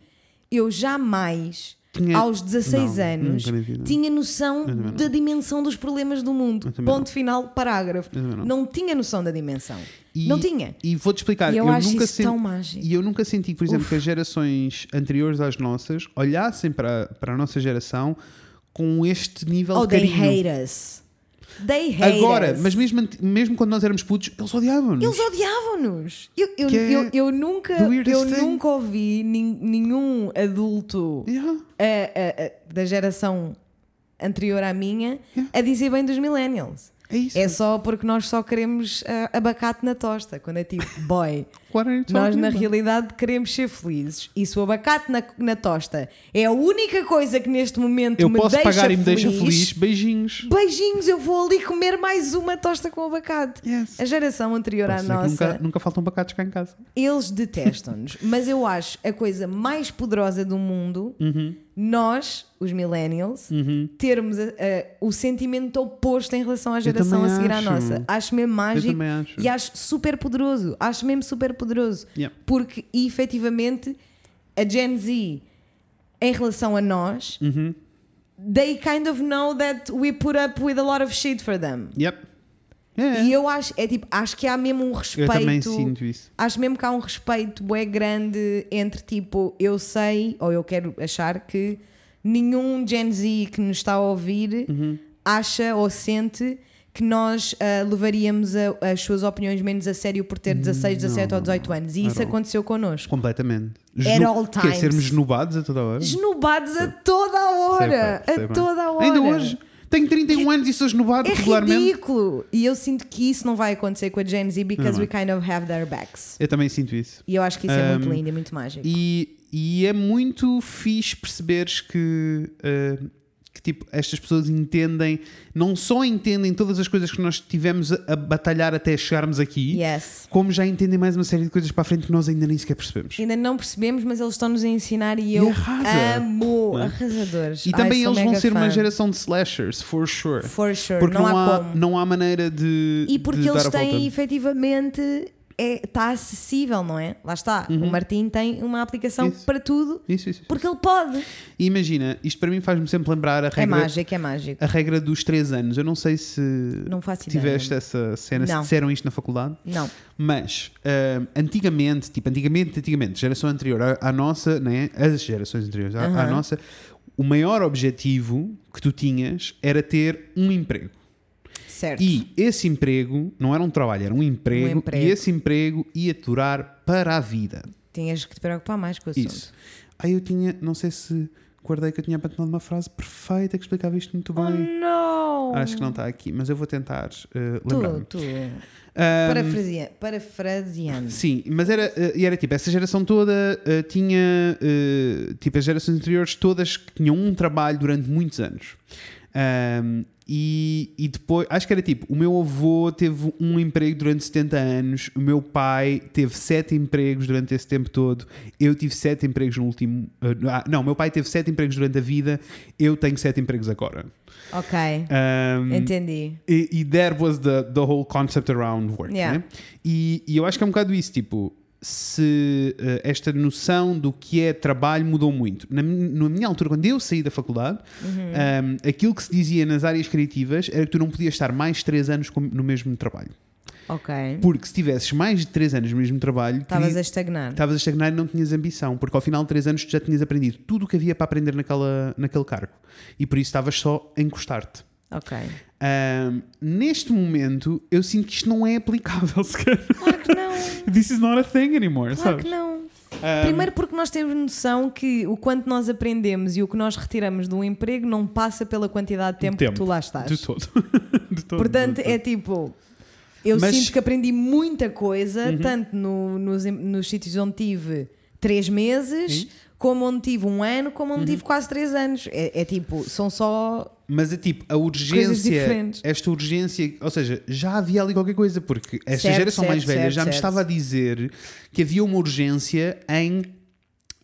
eu jamais, Tinha- aos 16 Não, anos, tinha noção da dimensão dos problemas do mundo. Ponto final, parágrafo. não. Não. tinha noção da dimensão. E- não tinha. E vou-te explicar, E eu eu, acho nunca isso senti, tão mágico. E eu nunca senti, por exemplo, que as gerações anteriores às nossas olhassem para, para a nossa geração com este nível Oh, de they carinho. hate us. They hate Agora, us. mas mesmo, mesmo quando nós éramos putos, eles odiavam-nos. Eles odiavam-nos. Eu, eu, é eu, eu nunca, eu thing. nunca ouvi nin- nenhum adulto Yeah. a- a- a- da geração anterior à minha a dizer bem dos millennials. É isso. É só porque nós só queremos ah, abacate na tosta. Quando é tipo, boy, nós na realidade queremos ser felizes. E se o abacate na, na tosta é a única coisa que neste momento Eu me posso deixa pagar e me feliz, deixa feliz. Beijinhos. Beijinhos, eu vou ali comer mais uma tosta com abacate. Yes. A geração anterior à Posso que nossa, Nunca, nunca faltam pacatos cá em casa. eles detestam-nos. [laughs] mas eu acho a coisa mais poderosa do mundo, Uhum. nós, os millennials, termos a- a- o sentimento oposto em relação à geração a seguir à acho. nossa. Acho mesmo mágico acho. e acho super poderoso. Acho mesmo super poderoso. Yeah. Porque efetivamente a Gen Z, em relação a nós, Uhum. they kind of know that we put up with a lot of shit for them. Yep. É. E eu acho, é tipo, acho que há mesmo um respeito. Eu também sinto isso. Acho mesmo que há um respeito bué grande entre tipo, eu sei, ou eu quero achar que nenhum Gen Z que nos está a ouvir Uhum. acha ou sente que nós ah, levaríamos a- as suas opiniões menos a sério por ter 16, 17 ou 18 anos. E isso all. aconteceu connosco. Completamente. At all Quer times. sermos esnubados a toda hora? Esnubados a toda a hora! Sei sei a toda a hora! Ainda hoje. Tenho 31 anos e sou esnubado É regularmente. ridículo! E eu sinto que isso não vai acontecer com a Gen Z because Não we kind of have their backs. Eu também sinto isso. E eu acho que isso é muito Um, lindo e muito mágico. E, e é muito fixe perceberes que, uh, que tipo, estas pessoas entendem, não só entendem todas as coisas que nós tivemos a, a batalhar até chegarmos aqui, Yes. como já entendem mais uma série de coisas para a frente que nós ainda nem sequer percebemos. Ainda não percebemos, mas eles estão-nos a ensinar e E eu arrasa. amo é? arrasadores. E Ai, também eles vão ser uma fã. geração de slashers, for sure. For sure, Porque não, não, há não há maneira de. E porque de eles têm volta. efetivamente. Está acessível, não é? Lá está. O Martim tem uma aplicação Uhum. Isso. para tudo Isso, isso. porque ele pode. E imagina, isto para mim faz-me sempre lembrar a É regra, mágico, é mágico. a regra dos 3 anos. Eu não sei se Não faço ideia. tiveste essa cena, se Não. disseram isto na faculdade. Não. Mas ah, antigamente, tipo, antigamente, antigamente, geração anterior à, à nossa, né? As gerações anteriores à, à Aham. nossa, o maior objetivo que tu tinhas era ter um emprego. Certo. E esse emprego não era um trabalho, era um emprego, Um emprego. e esse emprego ia durar para a vida. Tinhas que te preocupar mais com o assunto. Isso. Aí eu tinha, não sei se guardei que eu tinha apanhado uma frase perfeita que explicava isto muito Oh, bem. não! Acho que não está aqui, mas eu vou tentar uh, lembrar-me. Tu, tu. Ahm, Parafrasia- Parafraseando. Sim, mas era, eh, e era tipo, essa geração toda eh, tinha, eh, tipo, as gerações anteriores todas tinham um trabalho durante muitos anos. Ahm, e, e depois, acho que era tipo, o meu avô teve um emprego durante 70 anos, o meu pai teve sete empregos durante esse tempo todo, eu tive sete empregos no último. eh, ah, não, meu pai teve sete empregos durante a vida, eu tenho sete empregos agora. Ok. Ahm, Entendi. e, e that was the, the whole concept around work. Yeah. né? E, e eu acho que é um bocado isso, tipo, se eh, esta noção do que é trabalho mudou muito. Na, na minha altura, quando eu saí da faculdade, Uhum. um, aquilo que se dizia nas áreas criativas era que tu não podias estar mais 3 anos no mesmo trabalho. Ok. Porque se tivesses mais de 3 anos no mesmo trabalho, Estavas a estagnar. estavas a estagnar e não tinhas ambição, porque ao final de 3 anos tu já tinhas aprendido tudo o que havia para aprender naquela, naquele cargo. E por isso estavas só a encostar-te. Ok. Um, neste momento, eu sinto que isto não é aplicável [laughs] sequer. Claro que não. [laughs] This is not a thing anymore, Claro sabes? que não. Um, Primeiro porque nós temos noção que o quanto nós aprendemos e o que nós retiramos de um emprego não passa pela quantidade de tempo, Tempo. que tu lá estás. De todo. [laughs] De todo, Portanto, de todo. é tipo. Eu Mas- Uhum. sinto que aprendi muita coisa, tanto no- nos, nos sítios onde tive três meses, como onde tive um ano, como Uhum. onde tive quase três anos. É, é tipo, são só. Mas é tipo, a urgência, esta urgência, ou seja, já havia ali qualquer coisa, porque esta Certo, geração mais certo, velha certo, já me estava a dizer que havia uma urgência em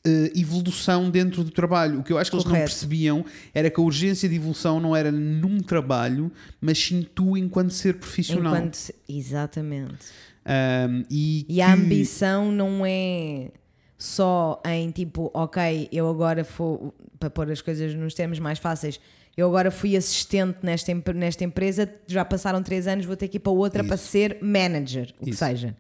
eh, evolução dentro do trabalho. O que eu acho que eles não Correto. percebiam era que a urgência de evolução não era num trabalho, mas sim tu enquanto ser profissional. Enquanto. Exatamente. Um, e, E a que- ambição não é só em tipo, ok, eu agora fui, para pôr as coisas nos termos mais fáceis, eu agora fui assistente nesta, nesta empresa, já passaram três anos, vou ter que ir para outra Isso. para ser manager, o que Isso. seja.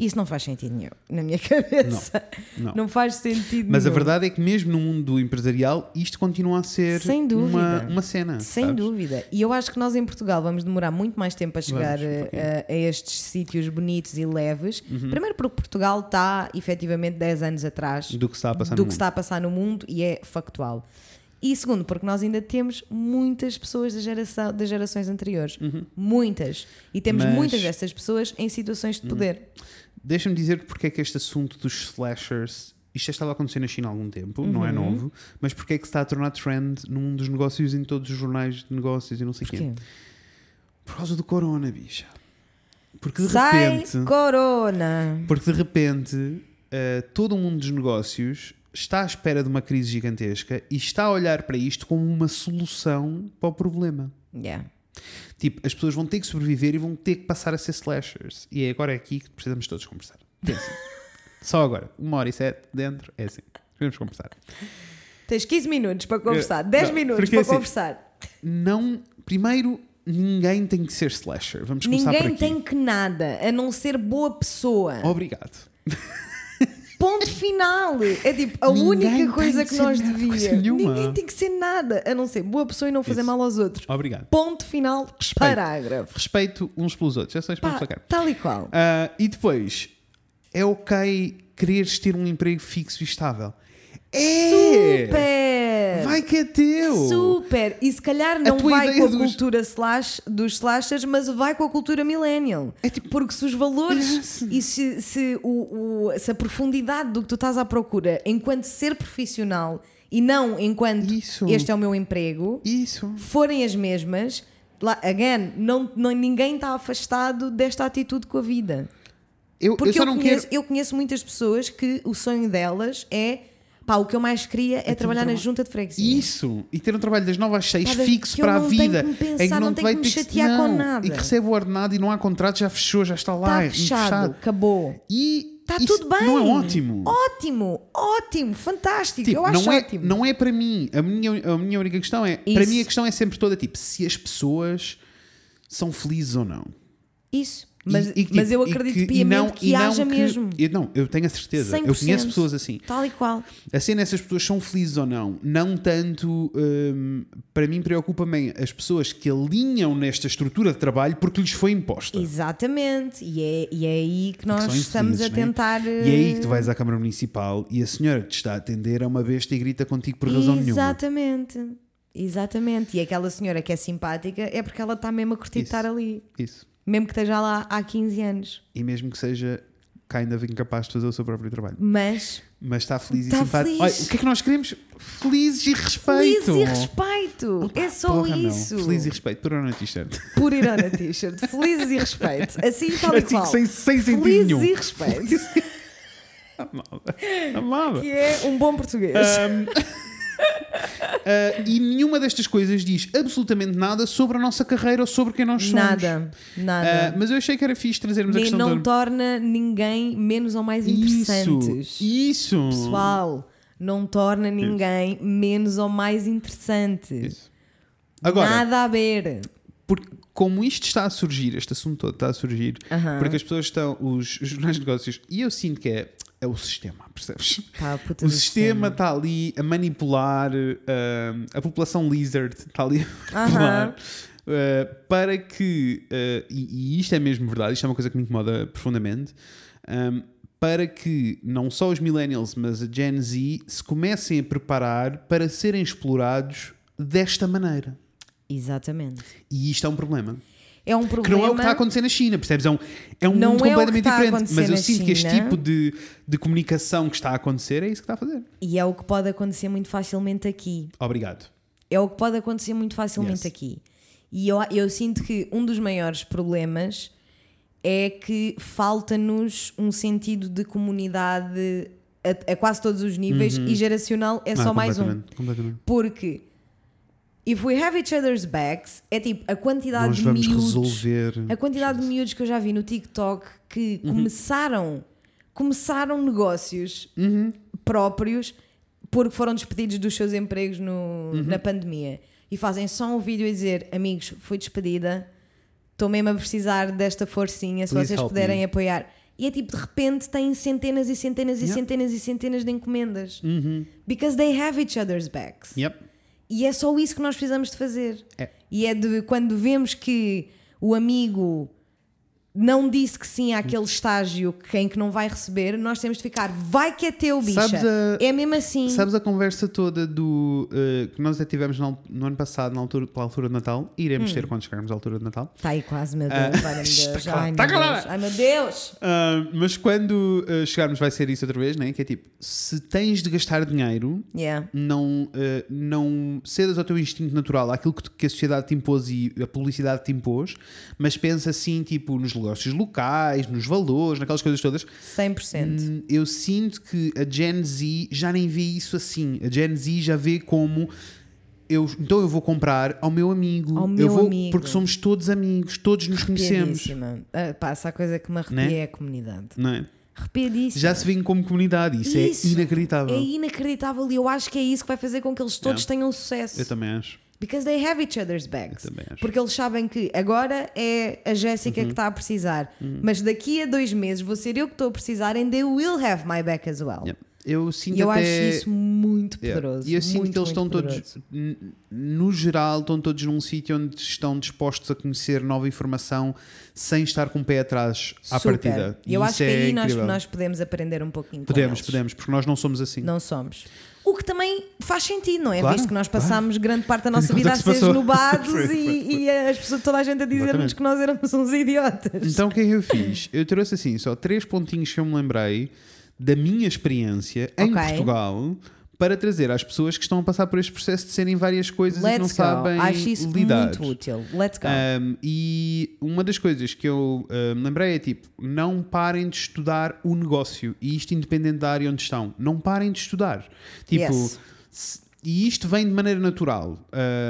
Isso não faz sentido nenhum, na minha [laughs] cabeça. Não. Não, faz sentido Mas a nenhum. verdade é que mesmo no mundo empresarial isto continua a ser Sem dúvida. uma, uma cena. Sem sabes? dúvida. E eu acho que nós em Portugal vamos demorar muito mais tempo a chegar Vamos, um a- a, a estes sítios bonitos e leves. Uhum. Primeiro porque Portugal está efetivamente 10 anos atrás Do que está a passar no mundo. está a passar no mundo e é factual. E segundo, porque nós ainda temos muitas pessoas da geração, das gerações anteriores. Muitas. E temos Uhum. Mas- Uhum. muitas dessas pessoas em situações de poder. Deixa-me dizer porque é que este assunto dos slashers. Isto já estava a acontecer na China há algum tempo, não Uhum. é novo, mas porque é que se está a tornar trend no mundo dos negócios em todos os jornais de negócios e não sei o quê? Por causa do corona, bicha. Porque de Sai repente, corona! porque de repente eh, todo o mundo dos negócios está à espera de uma crise gigantesca e está a olhar para isto como uma solução para o problema. Yeah. Tipo, as pessoas vão ter que sobreviver e vão ter que passar a ser slashers. E é agora aqui que precisamos todos conversar. Pensem. [laughs] Só agora. Uma hora e sete dentro. É assim. Podemos conversar. Tens 15 minutos para conversar, 10 não, minutos porque para assim, conversar. Não. Primeiro, ninguém tem que ser slasher. Vamos começar por Ninguém aqui. tem que nada, a não ser boa pessoa. Obrigado. [laughs] Ponto final. É tipo, a Ninguém única coisa que que nós nada, devíamos. Ninguém tem que ser nada, a não ser boa pessoa e não fazer Isso. mal aos outros. Obrigado. Ponto final, Respeito. parágrafo. Respeito uns pelos outros. É só isto para sacar. tal e qual. Ah, e depois, é ok quereres ter um emprego fixo e estável. É! Super! Vai que é teu! Super! E se calhar não vai com a dos- cultura slash, dos slashers, mas vai com a cultura millennial. É tipo- Porque se os valores e se, se, o, o- se a profundidade do que tu estás à procura enquanto ser profissional e não enquanto Isso. este é o meu emprego, Isso. forem as mesmas, lá, again, não, não, ninguém está afastado desta atitude com a vida. Eu, Porque eu eu, não conheço, quero. eu conheço muitas pessoas que o sonho delas é pá, o que eu mais queria é, um trabalhar na traba- junta de freguesia. Isso! E ter um trabalho das 9 às 6 Pá, fixo para a não tenho vida. que pensar, em que não não te tenho que me chatear com não, nada. E que recebe o ordenado e não há contrato, já fechou, já está lá. Está fechado, encostado. acabou. E Está tudo bem. Não é ótimo. Ótimo, ótimo, fantástico. Tipo, eu acho não, é, ótimo. não é para mim. A minha, a minha única questão é. Para Isso. mim, a questão é sempre toda tipo: se as pessoas são felizes ou não. Isso. Mas, E- e que, mas tipo, eu e acredito que- piamente não- que não haja que- mesmo. Eu, não, eu tenho a certeza. Eu 100%. conheço pessoas assim. Tal e qual. A cena é se as pessoas são felizes ou não. Não tanto. hum, para mim, preocupa-me as pessoas que alinham nesta estrutura de trabalho porque lhes foi imposta. Exatamente. E é, e é aí que nós estamos a né? tentar. E é aí que tu vais à Câmara Municipal e a senhora que te está a atender é uma besta e grita contigo por razão nenhuma. Exatamente. Exatamente. E aquela senhora que é simpática é porque ela está mesmo a curtir de Isso. estar ali. Isso. Mesmo que esteja lá há 15 anos. E mesmo que seja kind of incapaz de fazer o seu próprio trabalho. Mas Mas está feliz Está e simpático. feliz. Olha, o que é que nós queremos? Felizes e respeito. feliz e respeito. é só Porra, isso. Feliz e respeito. Por na t-shirt. Por ir na t-shirt. Felizes e respeito. Assim tal e Assim, qual. sem, sem sentido Felizes nenhum. e respeito. [laughs] Amava. Amava. Que é um bom português. Ahm, [laughs] ah, e nenhuma destas coisas diz absolutamente nada sobre a nossa carreira ou sobre quem nós somos. nada. Nada. Ah, mas eu achei que era fixe trazermos a Nem questão não da... torna ninguém menos ou mais interessantes. Isso, isso. Pessoal, não torna ninguém menos ou mais interessante. Isso. Agora, Nada a ver. porque como isto está a surgir, este assunto todo está a surgir, Aham. porque as pessoas estão, os, os jornais de negócios, e eu sinto que é, é o sistema, percebes? Puta O sistema está ali a manipular, ah, a população lizard está ali a manipular. ah, para que, ah, e, e isto é mesmo verdade, isto é uma coisa que me incomoda profundamente, ah, para que não só os millennials, mas a Gen Z se comecem a preparar para serem explorados desta maneira. Exatamente. E isto é um problema. É um Que problema. não é o que está a acontecer na China, percebes? É um, é um Não mundo é que completamente diferente. Mas eu sinto que este tipo de, de comunicação que está a acontecer é isso que está a fazer. E é o que pode acontecer muito facilmente aqui. Obrigado. É o que pode acontecer muito facilmente Yes. aqui. E eu, eu sinto que um dos maiores problemas é que falta-nos um sentido de comunidade a, a quase todos os níveis e geracional é Ah, só mais um. Porque if we have each other's backs, é tipo a quantidade Nós de vamos miúdos. resolver. A quantidade de miúdos que eu já vi no TikTok que Uhum. começaram, começaram negócios Uhum. próprios porque foram despedidos dos seus empregos no- Uhum. na pandemia e fazem só um vídeo a dizer: Amigos, fui despedida, estou mesmo a precisar desta forcinha, se Please vocês puderem me." apoiar. E é tipo, de repente têm centenas e centenas e Yeah. centenas e centenas de encomendas. Uhum. Because they have each other's backs. Yep. E é só isso que nós precisamos de fazer. É. E é de quando vemos que o amigo não disse que sim àquele estágio que em que não vai receber, nós temos de ficar, vai que é teu, bicha. A- É mesmo assim. Sabes a conversa toda do uh, que nós até tivemos no, no ano passado, na altura, pela altura de Natal? E Hum. iremos ter quando chegarmos à altura de Natal. Está aí quase, meu Deus. Ah, [laughs] meu Deus. calada, Ai, está meu Deus. calada. Ai, meu Deus. Uh, mas quando uh, chegarmos vai ser isso outra vez, né? que é tipo, se tens de gastar dinheiro, Yeah. não, uh, não cedas ao teu instinto natural, àquilo que, que a sociedade te impôs e a publicidade te impôs, mas pensa assim, tipo, nos negócios locais, nos valores, naquelas coisas todas. 100%. Hum, Eu sinto que a Gen Z já nem vê isso assim. A Gen Z já vê como. Eu, então eu vou comprar ao meu amigo. Ao eu meu vou, amigo. Porque somos todos amigos, todos nos conhecemos. Ah, pá, essa coisa que me arrepia Né? é a comunidade. Não é? Arrepiadíssima. Já se vêem como comunidade. Isso, Isso é inacreditável. É inacreditável e eu acho que é isso que vai fazer com que eles todos Yeah. tenham sucesso. Eu também acho. Because they have each other's backs. Porque eles sabem que agora é a Jéssica Uhum. que está a precisar, mas daqui a dois meses vou ser eu que estou a precisar and they will have my back as well. Yeah. Eu sinto E eu até... acho isso muito Yeah. poderoso. E eu sinto muito, que eles estão todos, poderoso. n- no geral, estão todos num sítio onde estão dispostos a conhecer nova informação sem estar com o pé atrás à Super. partida. E eu isso acho que é aí nós, nós podemos aprender um pouquinho podemos, podemos, porque nós não somos assim. Não somos. O que também faz sentido, não é? Claro, Visto que nós claro. passámos grande parte da nossa vida a ser [laughs] passou? esnobados Foi, foi, e, e as pessoas, toda a gente a dizer-nos que nós éramos uns idiotas. Então o que é que eu fiz? Eu trouxe assim só três pontinhos que eu me lembrei da minha experiência em Ok. Portugal para trazer às pessoas que estão a passar por este processo de serem várias coisas e que não Let's go. sabem Acho isso lidar. muito útil. Let's go. Um, e uma das coisas que eu uh, me lembrei é tipo: não parem de estudar o negócio, e isto independente da área onde estão. Não parem de estudar. Tipo, Yes. se- e isto vem de maneira natural,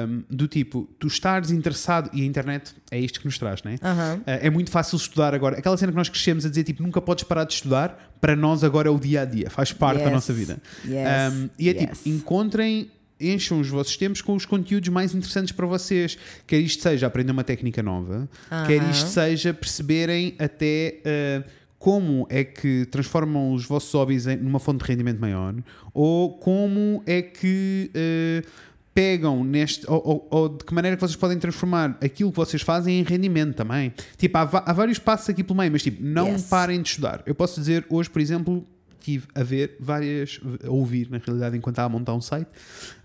um, do tipo, tu estares interessado, e a internet é isto que nos traz, né? Aham. Uh, é muito fácil estudar agora. Aquela cena que nós crescemos a dizer tipo, nunca podes parar de estudar, para nós agora é o dia a dia, faz parte da Yes. nossa vida. Yes. Um, e é Yes. tipo, encontrem, encham os vossos tempos com os conteúdos mais interessantes para vocês. Quer isto seja aprender uma técnica nova, quer Aham. isto seja perceberem até uh, como é que transformam os vossos hobbies em- numa fonte de rendimento maior, ou como é que. uh, pegam neste ou, ou- ou de que maneira que vocês podem transformar aquilo que vocês fazem em rendimento também tipo há, há vários passos aqui pelo meio mas tipo não Yes. parem de estudar eu posso dizer hoje por exemplo tive a ver várias a ouvir na realidade enquanto estava a montar um site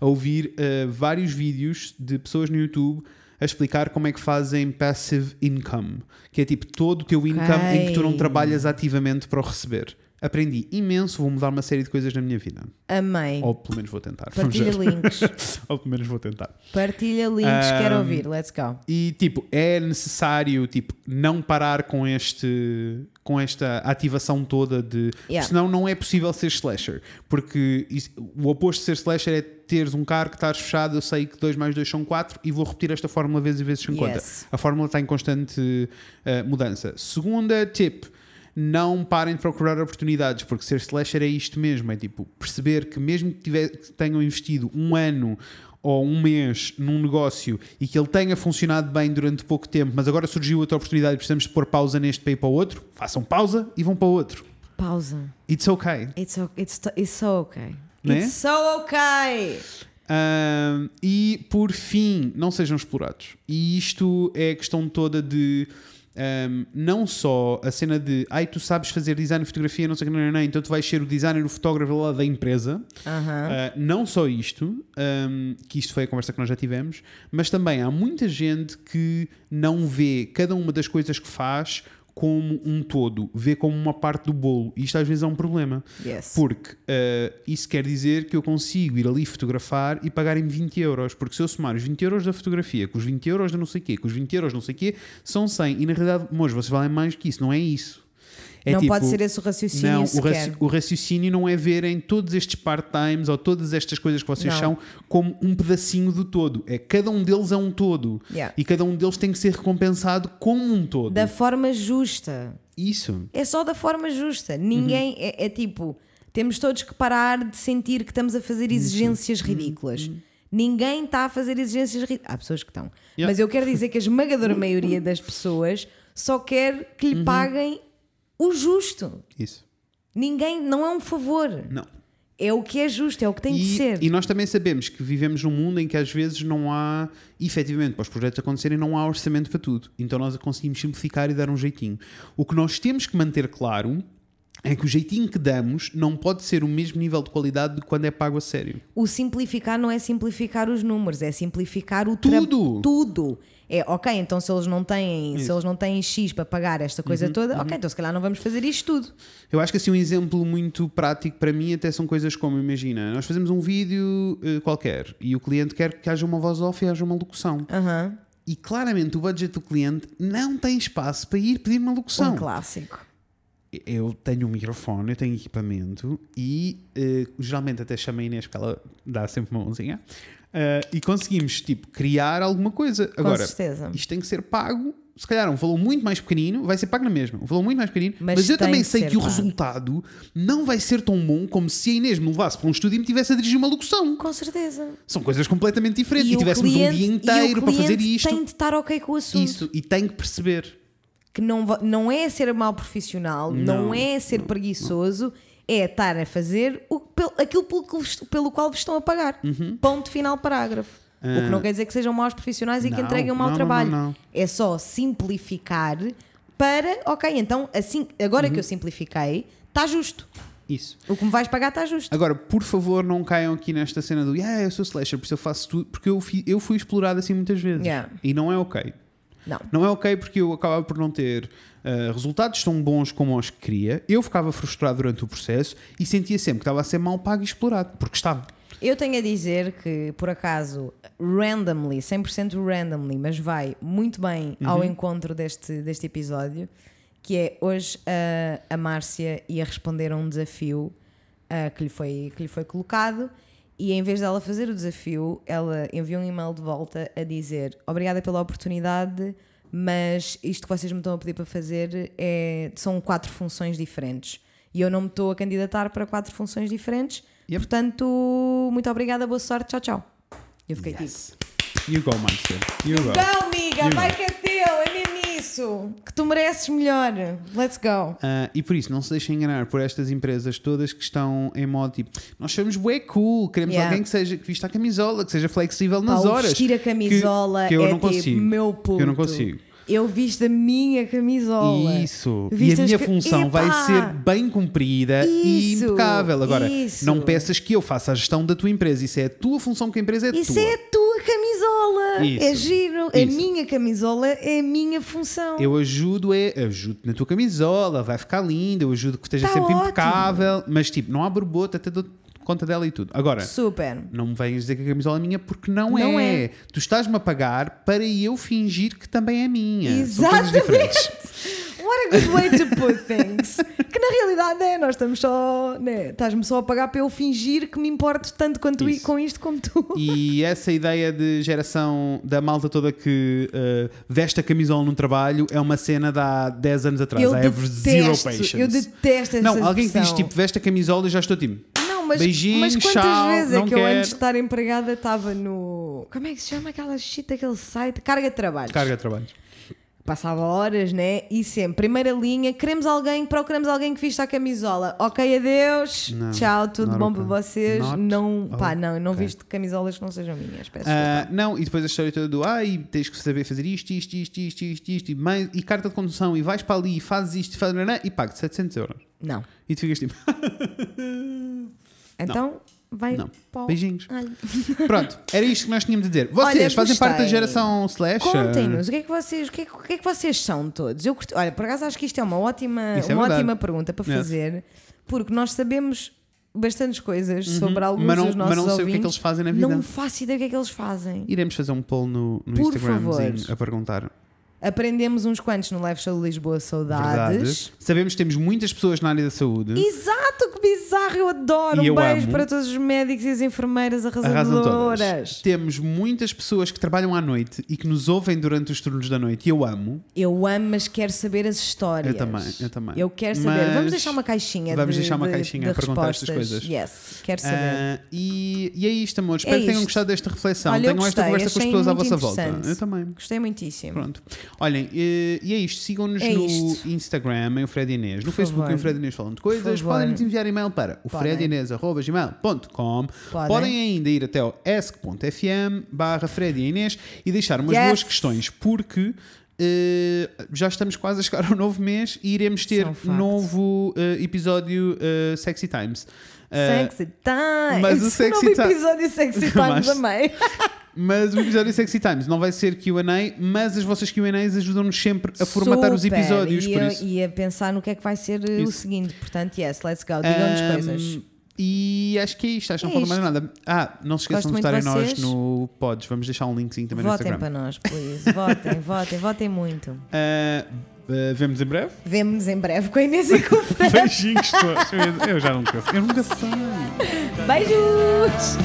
a ouvir uh, vários vídeos de pessoas no YouTube a explicar como é que fazem passive income que é tipo todo o teu income em que tu não trabalhas ativamente para o receber aprendi imenso vou mudar uma série de coisas na minha vida Amei. ou pelo menos vou tentar Partilha links. [laughs] ou pelo menos vou tentar Partilha links. Quero Um, ouvir. Let's go. e tipo, é necessário tipo, não parar com este com esta ativação toda de. Yeah. Senão não é possível ser slasher. Porque isso- o oposto de ser slasher é teres um carro que estás fechado, eu sei que 2 mais 2 são 4 e vou repetir esta fórmula vezes e vezes sem conta. Yes. A fórmula está em constante eh, mudança. Segunda tip. Não parem de procurar oportunidades, porque ser slasher é isto mesmo: é tipo perceber que, mesmo que, tiver- que tenham investido um ano ou um mês num negócio e que ele tenha funcionado bem durante pouco tempo, mas agora surgiu outra oportunidade e precisamos de pôr pausa neste para ir para o outro, façam pausa e vão para o outro. Pausa. It's okay. It's, o- it's, it's so okay. Né? It's so okay. Ahm, e por fim, não sejam explorados. E isto é a questão toda de ahm, não só a cena de ai, tu sabes fazer design e fotografia, não sei o que, não, não, não, então tu vais ser o designer o fotógrafo lá da empresa. Aham. Ah, não só isto, ahm, que isto foi a conversa que nós já tivemos, mas também há muita gente que não vê cada uma das coisas que faz como um todo, vê como uma parte do bolo. E isto às vezes é um problema. Yes. Porque ah, isso quer dizer que eu consigo ir ali fotografar e pagarem 20 euros. Porque se eu somar os 20 euros da fotografia com os 20 euros da não sei quê, com os 20 euros não sei quê, são 100. E na realidade, moços, vocês valem mais que isso. Não é isso. É não tipo, pode ser esse o raciocínio não, o, raci- o raciocínio não é verem todos estes part-times ou todas estas coisas que vocês Não. são como um pedacinho do todo. É cada um deles é um todo. Yeah. E cada um deles tem que ser recompensado como um todo. Da forma justa. Isso. É só da forma justa. Ninguém Uhum. é, é tipo, temos todos que parar de sentir que estamos a fazer exigências Uhum. ridículas. Ninguém está a fazer exigências ridículas. Há pessoas que estão. Yeah. Mas eu quero dizer que a esmagadora maioria das pessoas só quer que Uhum. lhe paguem o justo. Isso. Ninguém, não é um favor. Não. É o que é justo, é o que tem de E, ser. e nós também sabemos que vivemos num mundo em que às vezes não há, efetivamente, para os projetos acontecerem, não há orçamento para tudo. Então nós conseguimos simplificar e dar um jeitinho. O que nós temos que manter claro é que o jeitinho que damos não pode ser o mesmo nível de qualidade de quando é pago a sério. O simplificar não é simplificar os números, é simplificar o Tudo. Tudo. É, ok, então se eles não têm, se Isso. Uhum, eles não têm X para pagar esta coisa toda, ok, então se calhar não vamos fazer isto tudo. Eu acho que assim um exemplo muito prático para mim até são coisas como, imagina, nós fazemos um vídeo eh, qualquer e o cliente quer que haja uma voz off e haja uma locução. Aham. E claramente o budget do cliente não tem espaço para ir pedir uma locução. Um clássico. Eu tenho um microfone, eu tenho equipamento e eh, geralmente até chamo a Inês porque ela dá sempre uma mãozinha eh, e conseguimos tipo criar alguma coisa. Agora, certeza. isto tem que ser pago se calhar, um valor muito mais pequenino, vai ser pago na mesma. Um valor muito mais pequenino, Mas mas, eu também que sei que o pago. resultado não vai ser tão bom como se a Inês me levasse para um estúdio e me tivesse a dirigir uma locução. Com certeza. São coisas completamente diferentes. E, o tivéssemos um cliente- dia e o inteiro para fazer isto. tem de estar ok com o assunto. Isso, e tem que perceber. Que não, não é ser mal profissional, não, Não, é ser preguiçoso, é estar a fazer o, aquilo pelo, que pelo qual vos estão a pagar. Uhum. Ponto final, parágrafo. O que não quer dizer que sejam maus profissionais e que Não, entreguem um mau não, trabalho. não. É só simplificar para, ok, então assim, agora Uhum. que eu simplifiquei, está justo. Isso. O que me vais pagar está justo. Agora, por favor, não caiam aqui nesta cena do yeah, eu sou slasher, por isso eu faço tudo, porque eu, fi- eu fui explorado assim muitas vezes. Yeah. E não é ok. Não. Não é ok porque eu acabava por não ter ah, resultados tão bons como os que queria. Eu ficava frustrado durante o processo e sentia sempre que estava a ser mal pago e explorado, porque estava. Eu tenho a dizer que, por acaso, randomly, 100% randomly, mas vai muito bem ao encontro deste, deste episódio, que é hoje a, a Márcia ia responder a um desafio ah, que, lhe foi, que lhe foi colocado e em vez dela fazer o desafio, ela enviou um e-mail de volta a dizer obrigada pela oportunidade, mas isto que vocês me estão a pedir para fazer é, são quatro funções diferentes. E eu não me estou a candidatar para quatro funções diferentes. Yep. Portanto, muito obrigada, boa sorte, tchau, tchau. Eu fiquei tipo, You go, Monster. You go. Amiga, You vai go. que é teu, é mesmo isso. Que tu mereces melhor. Let's go. Ah, e por isso, não se deixem enganar por estas empresas todas que estão em modo tipo, nós somos bué cool, queremos Yeah. alguém que seja que vista a camisola, que seja flexível Pá, nas horas. vestir a camisola que, que eu é não tipo, consigo. meu Que puto. eu não consigo. Eu visto a minha camisola. Isso. E a minha que- função vai Epá! ser bem cumprida e Isso, impecável. Agora, isso. não peças que eu faça a gestão da tua empresa. Isso é a tua função, que a empresa é Isso tua. é a tua camisola. Isso, É giro. A isso. minha camisola é a minha função. Eu ajudo, é, ajudo na tua camisola, vai ficar linda, eu ajudo que esteja Tá sempre ótimo. impecável, mas tipo, não há borbota, até dou conta dela e tudo. Agora, Super. não me venhas dizer que a camisola é minha porque não, Não é. é. Tu estás-me a pagar para eu fingir que também é minha. Exatamente. [laughs] What a good way to put things. Que na realidade é, nós estamos só. Né, Estás-me só a pagar para eu fingir que me importo tanto quanto Isso. com isto como tu. E essa ideia de geração da malta toda que uh, veste a camisola num trabalho é uma cena de há 10 anos atrás. Eu I have zero detesto, patience. eu detesto essa Não, alguém que diz tipo veste a camisola e já estou tipo. Mas, beijinho, mas quantas tchau, vezes é que eu quero. antes de estar empregada estava no. Como é que se chama aquela shit, aquele site? Carga de trabalhos. Carga de trabalhos. Passava horas, né? E sempre, primeira linha, queremos alguém, procuramos alguém que vista a camisola. Ok, adeus. Não, Tchau, tudo bom okay. para vocês. Not não, pá, não, eu não okay. visto camisolas que não sejam minhas. Peço Ah, desculpa. não, e depois a história toda do ai, tens que saber fazer isto, isto, isto, isto, isto, isto, e, mais, e carta de condução, e vais para ali e fazes isto e fazes e pagas 700 euros. Não. E tu ficas tipo, [laughs] Então, vai Não. para o- beijinhos. [laughs] Ai. Pronto, era isto que nós tínhamos de dizer. Vocês Olha, fazem parte da geração slash? Contem-nos, o que, é que vocês, o, que é, o que é que vocês são todos? Eu curti- olha, por acaso acho que isto é uma ótima, Isso é uma ótima pergunta para Yes. fazer, porque nós sabemos bastantes coisas sobre alguns Uhum. Mas não- dos mas nossos não sei o que é que eles fazem na vida. Não faço ideia o que é que eles fazem. Iremos fazer um poll no, no favor. a perguntar. Aprendemos uns quantos no Live Show de Lisboa, saudades. Verdade. Sabemos que temos muitas pessoas na área da saúde. Exato, que bizarro, eu adoro. E um eu beijo amo. para todos os médicos e as enfermeiras arrasadoras. Temos muitas pessoas que trabalham à noite e que nos ouvem durante os turnos da noite. E eu amo. Eu amo, mas quero saber as histórias. Eu também, eu também. Eu quero saber. Mas Vamos deixar uma caixinha vamos de, deixar uma de- caixinha de a perguntar estas coisas. Yes, quero saber. Ah, e, e é isto, amor. Espero que tenham isto. gostado desta reflexão. Olha, Tenham esta gostei, conversa com as pessoas à vossa volta. Eu também. Gostei muitíssimo. Pronto. Olhem, e, e é isto. Sigam-nos É no isto. Instagram, em o Fred Inês. No Por Facebook, em o. Fred Inês falam de coisas. favor. Podem nos enviar e-mail para o Podem. fredinês.gmail.com. Podem. Podem ainda ir até o esc.fm barra Fred e Inês e deixar umas Yes. boas questões, porque eh, já estamos quase a chegar ao novo mês e iremos ter um novo eh, episódio eh, Sexy Times. Eh, Sexy Time. mas o [laughs] é Sexy novo Time- episódio Sexy Time [laughs] Mas- também. [laughs] Mas o episódio Sexy Times não vai ser QA, mas as vossas QAs ajudam-nos sempre a formatar os Super. episódios. E, por a- isso. e a pensar no que é que vai ser uh, o Isso. seguinte. Portanto, yes, let's go. Digam-nos Ahm, coisas. E acho que é isto, acho que não É falta mais nada. Ah, não se esqueçam Gosto de muito estarem de nós no Pods, vamos deixar um linkzinho também no Votem Instagram. para nós, please. Votem, votem, votem muito. Ah, eh, vemos em breve. vemos em breve com a Inês e com o [laughs] Fran. Beijinhos estou Eu já não sei. Eu nunca sei. Beijos!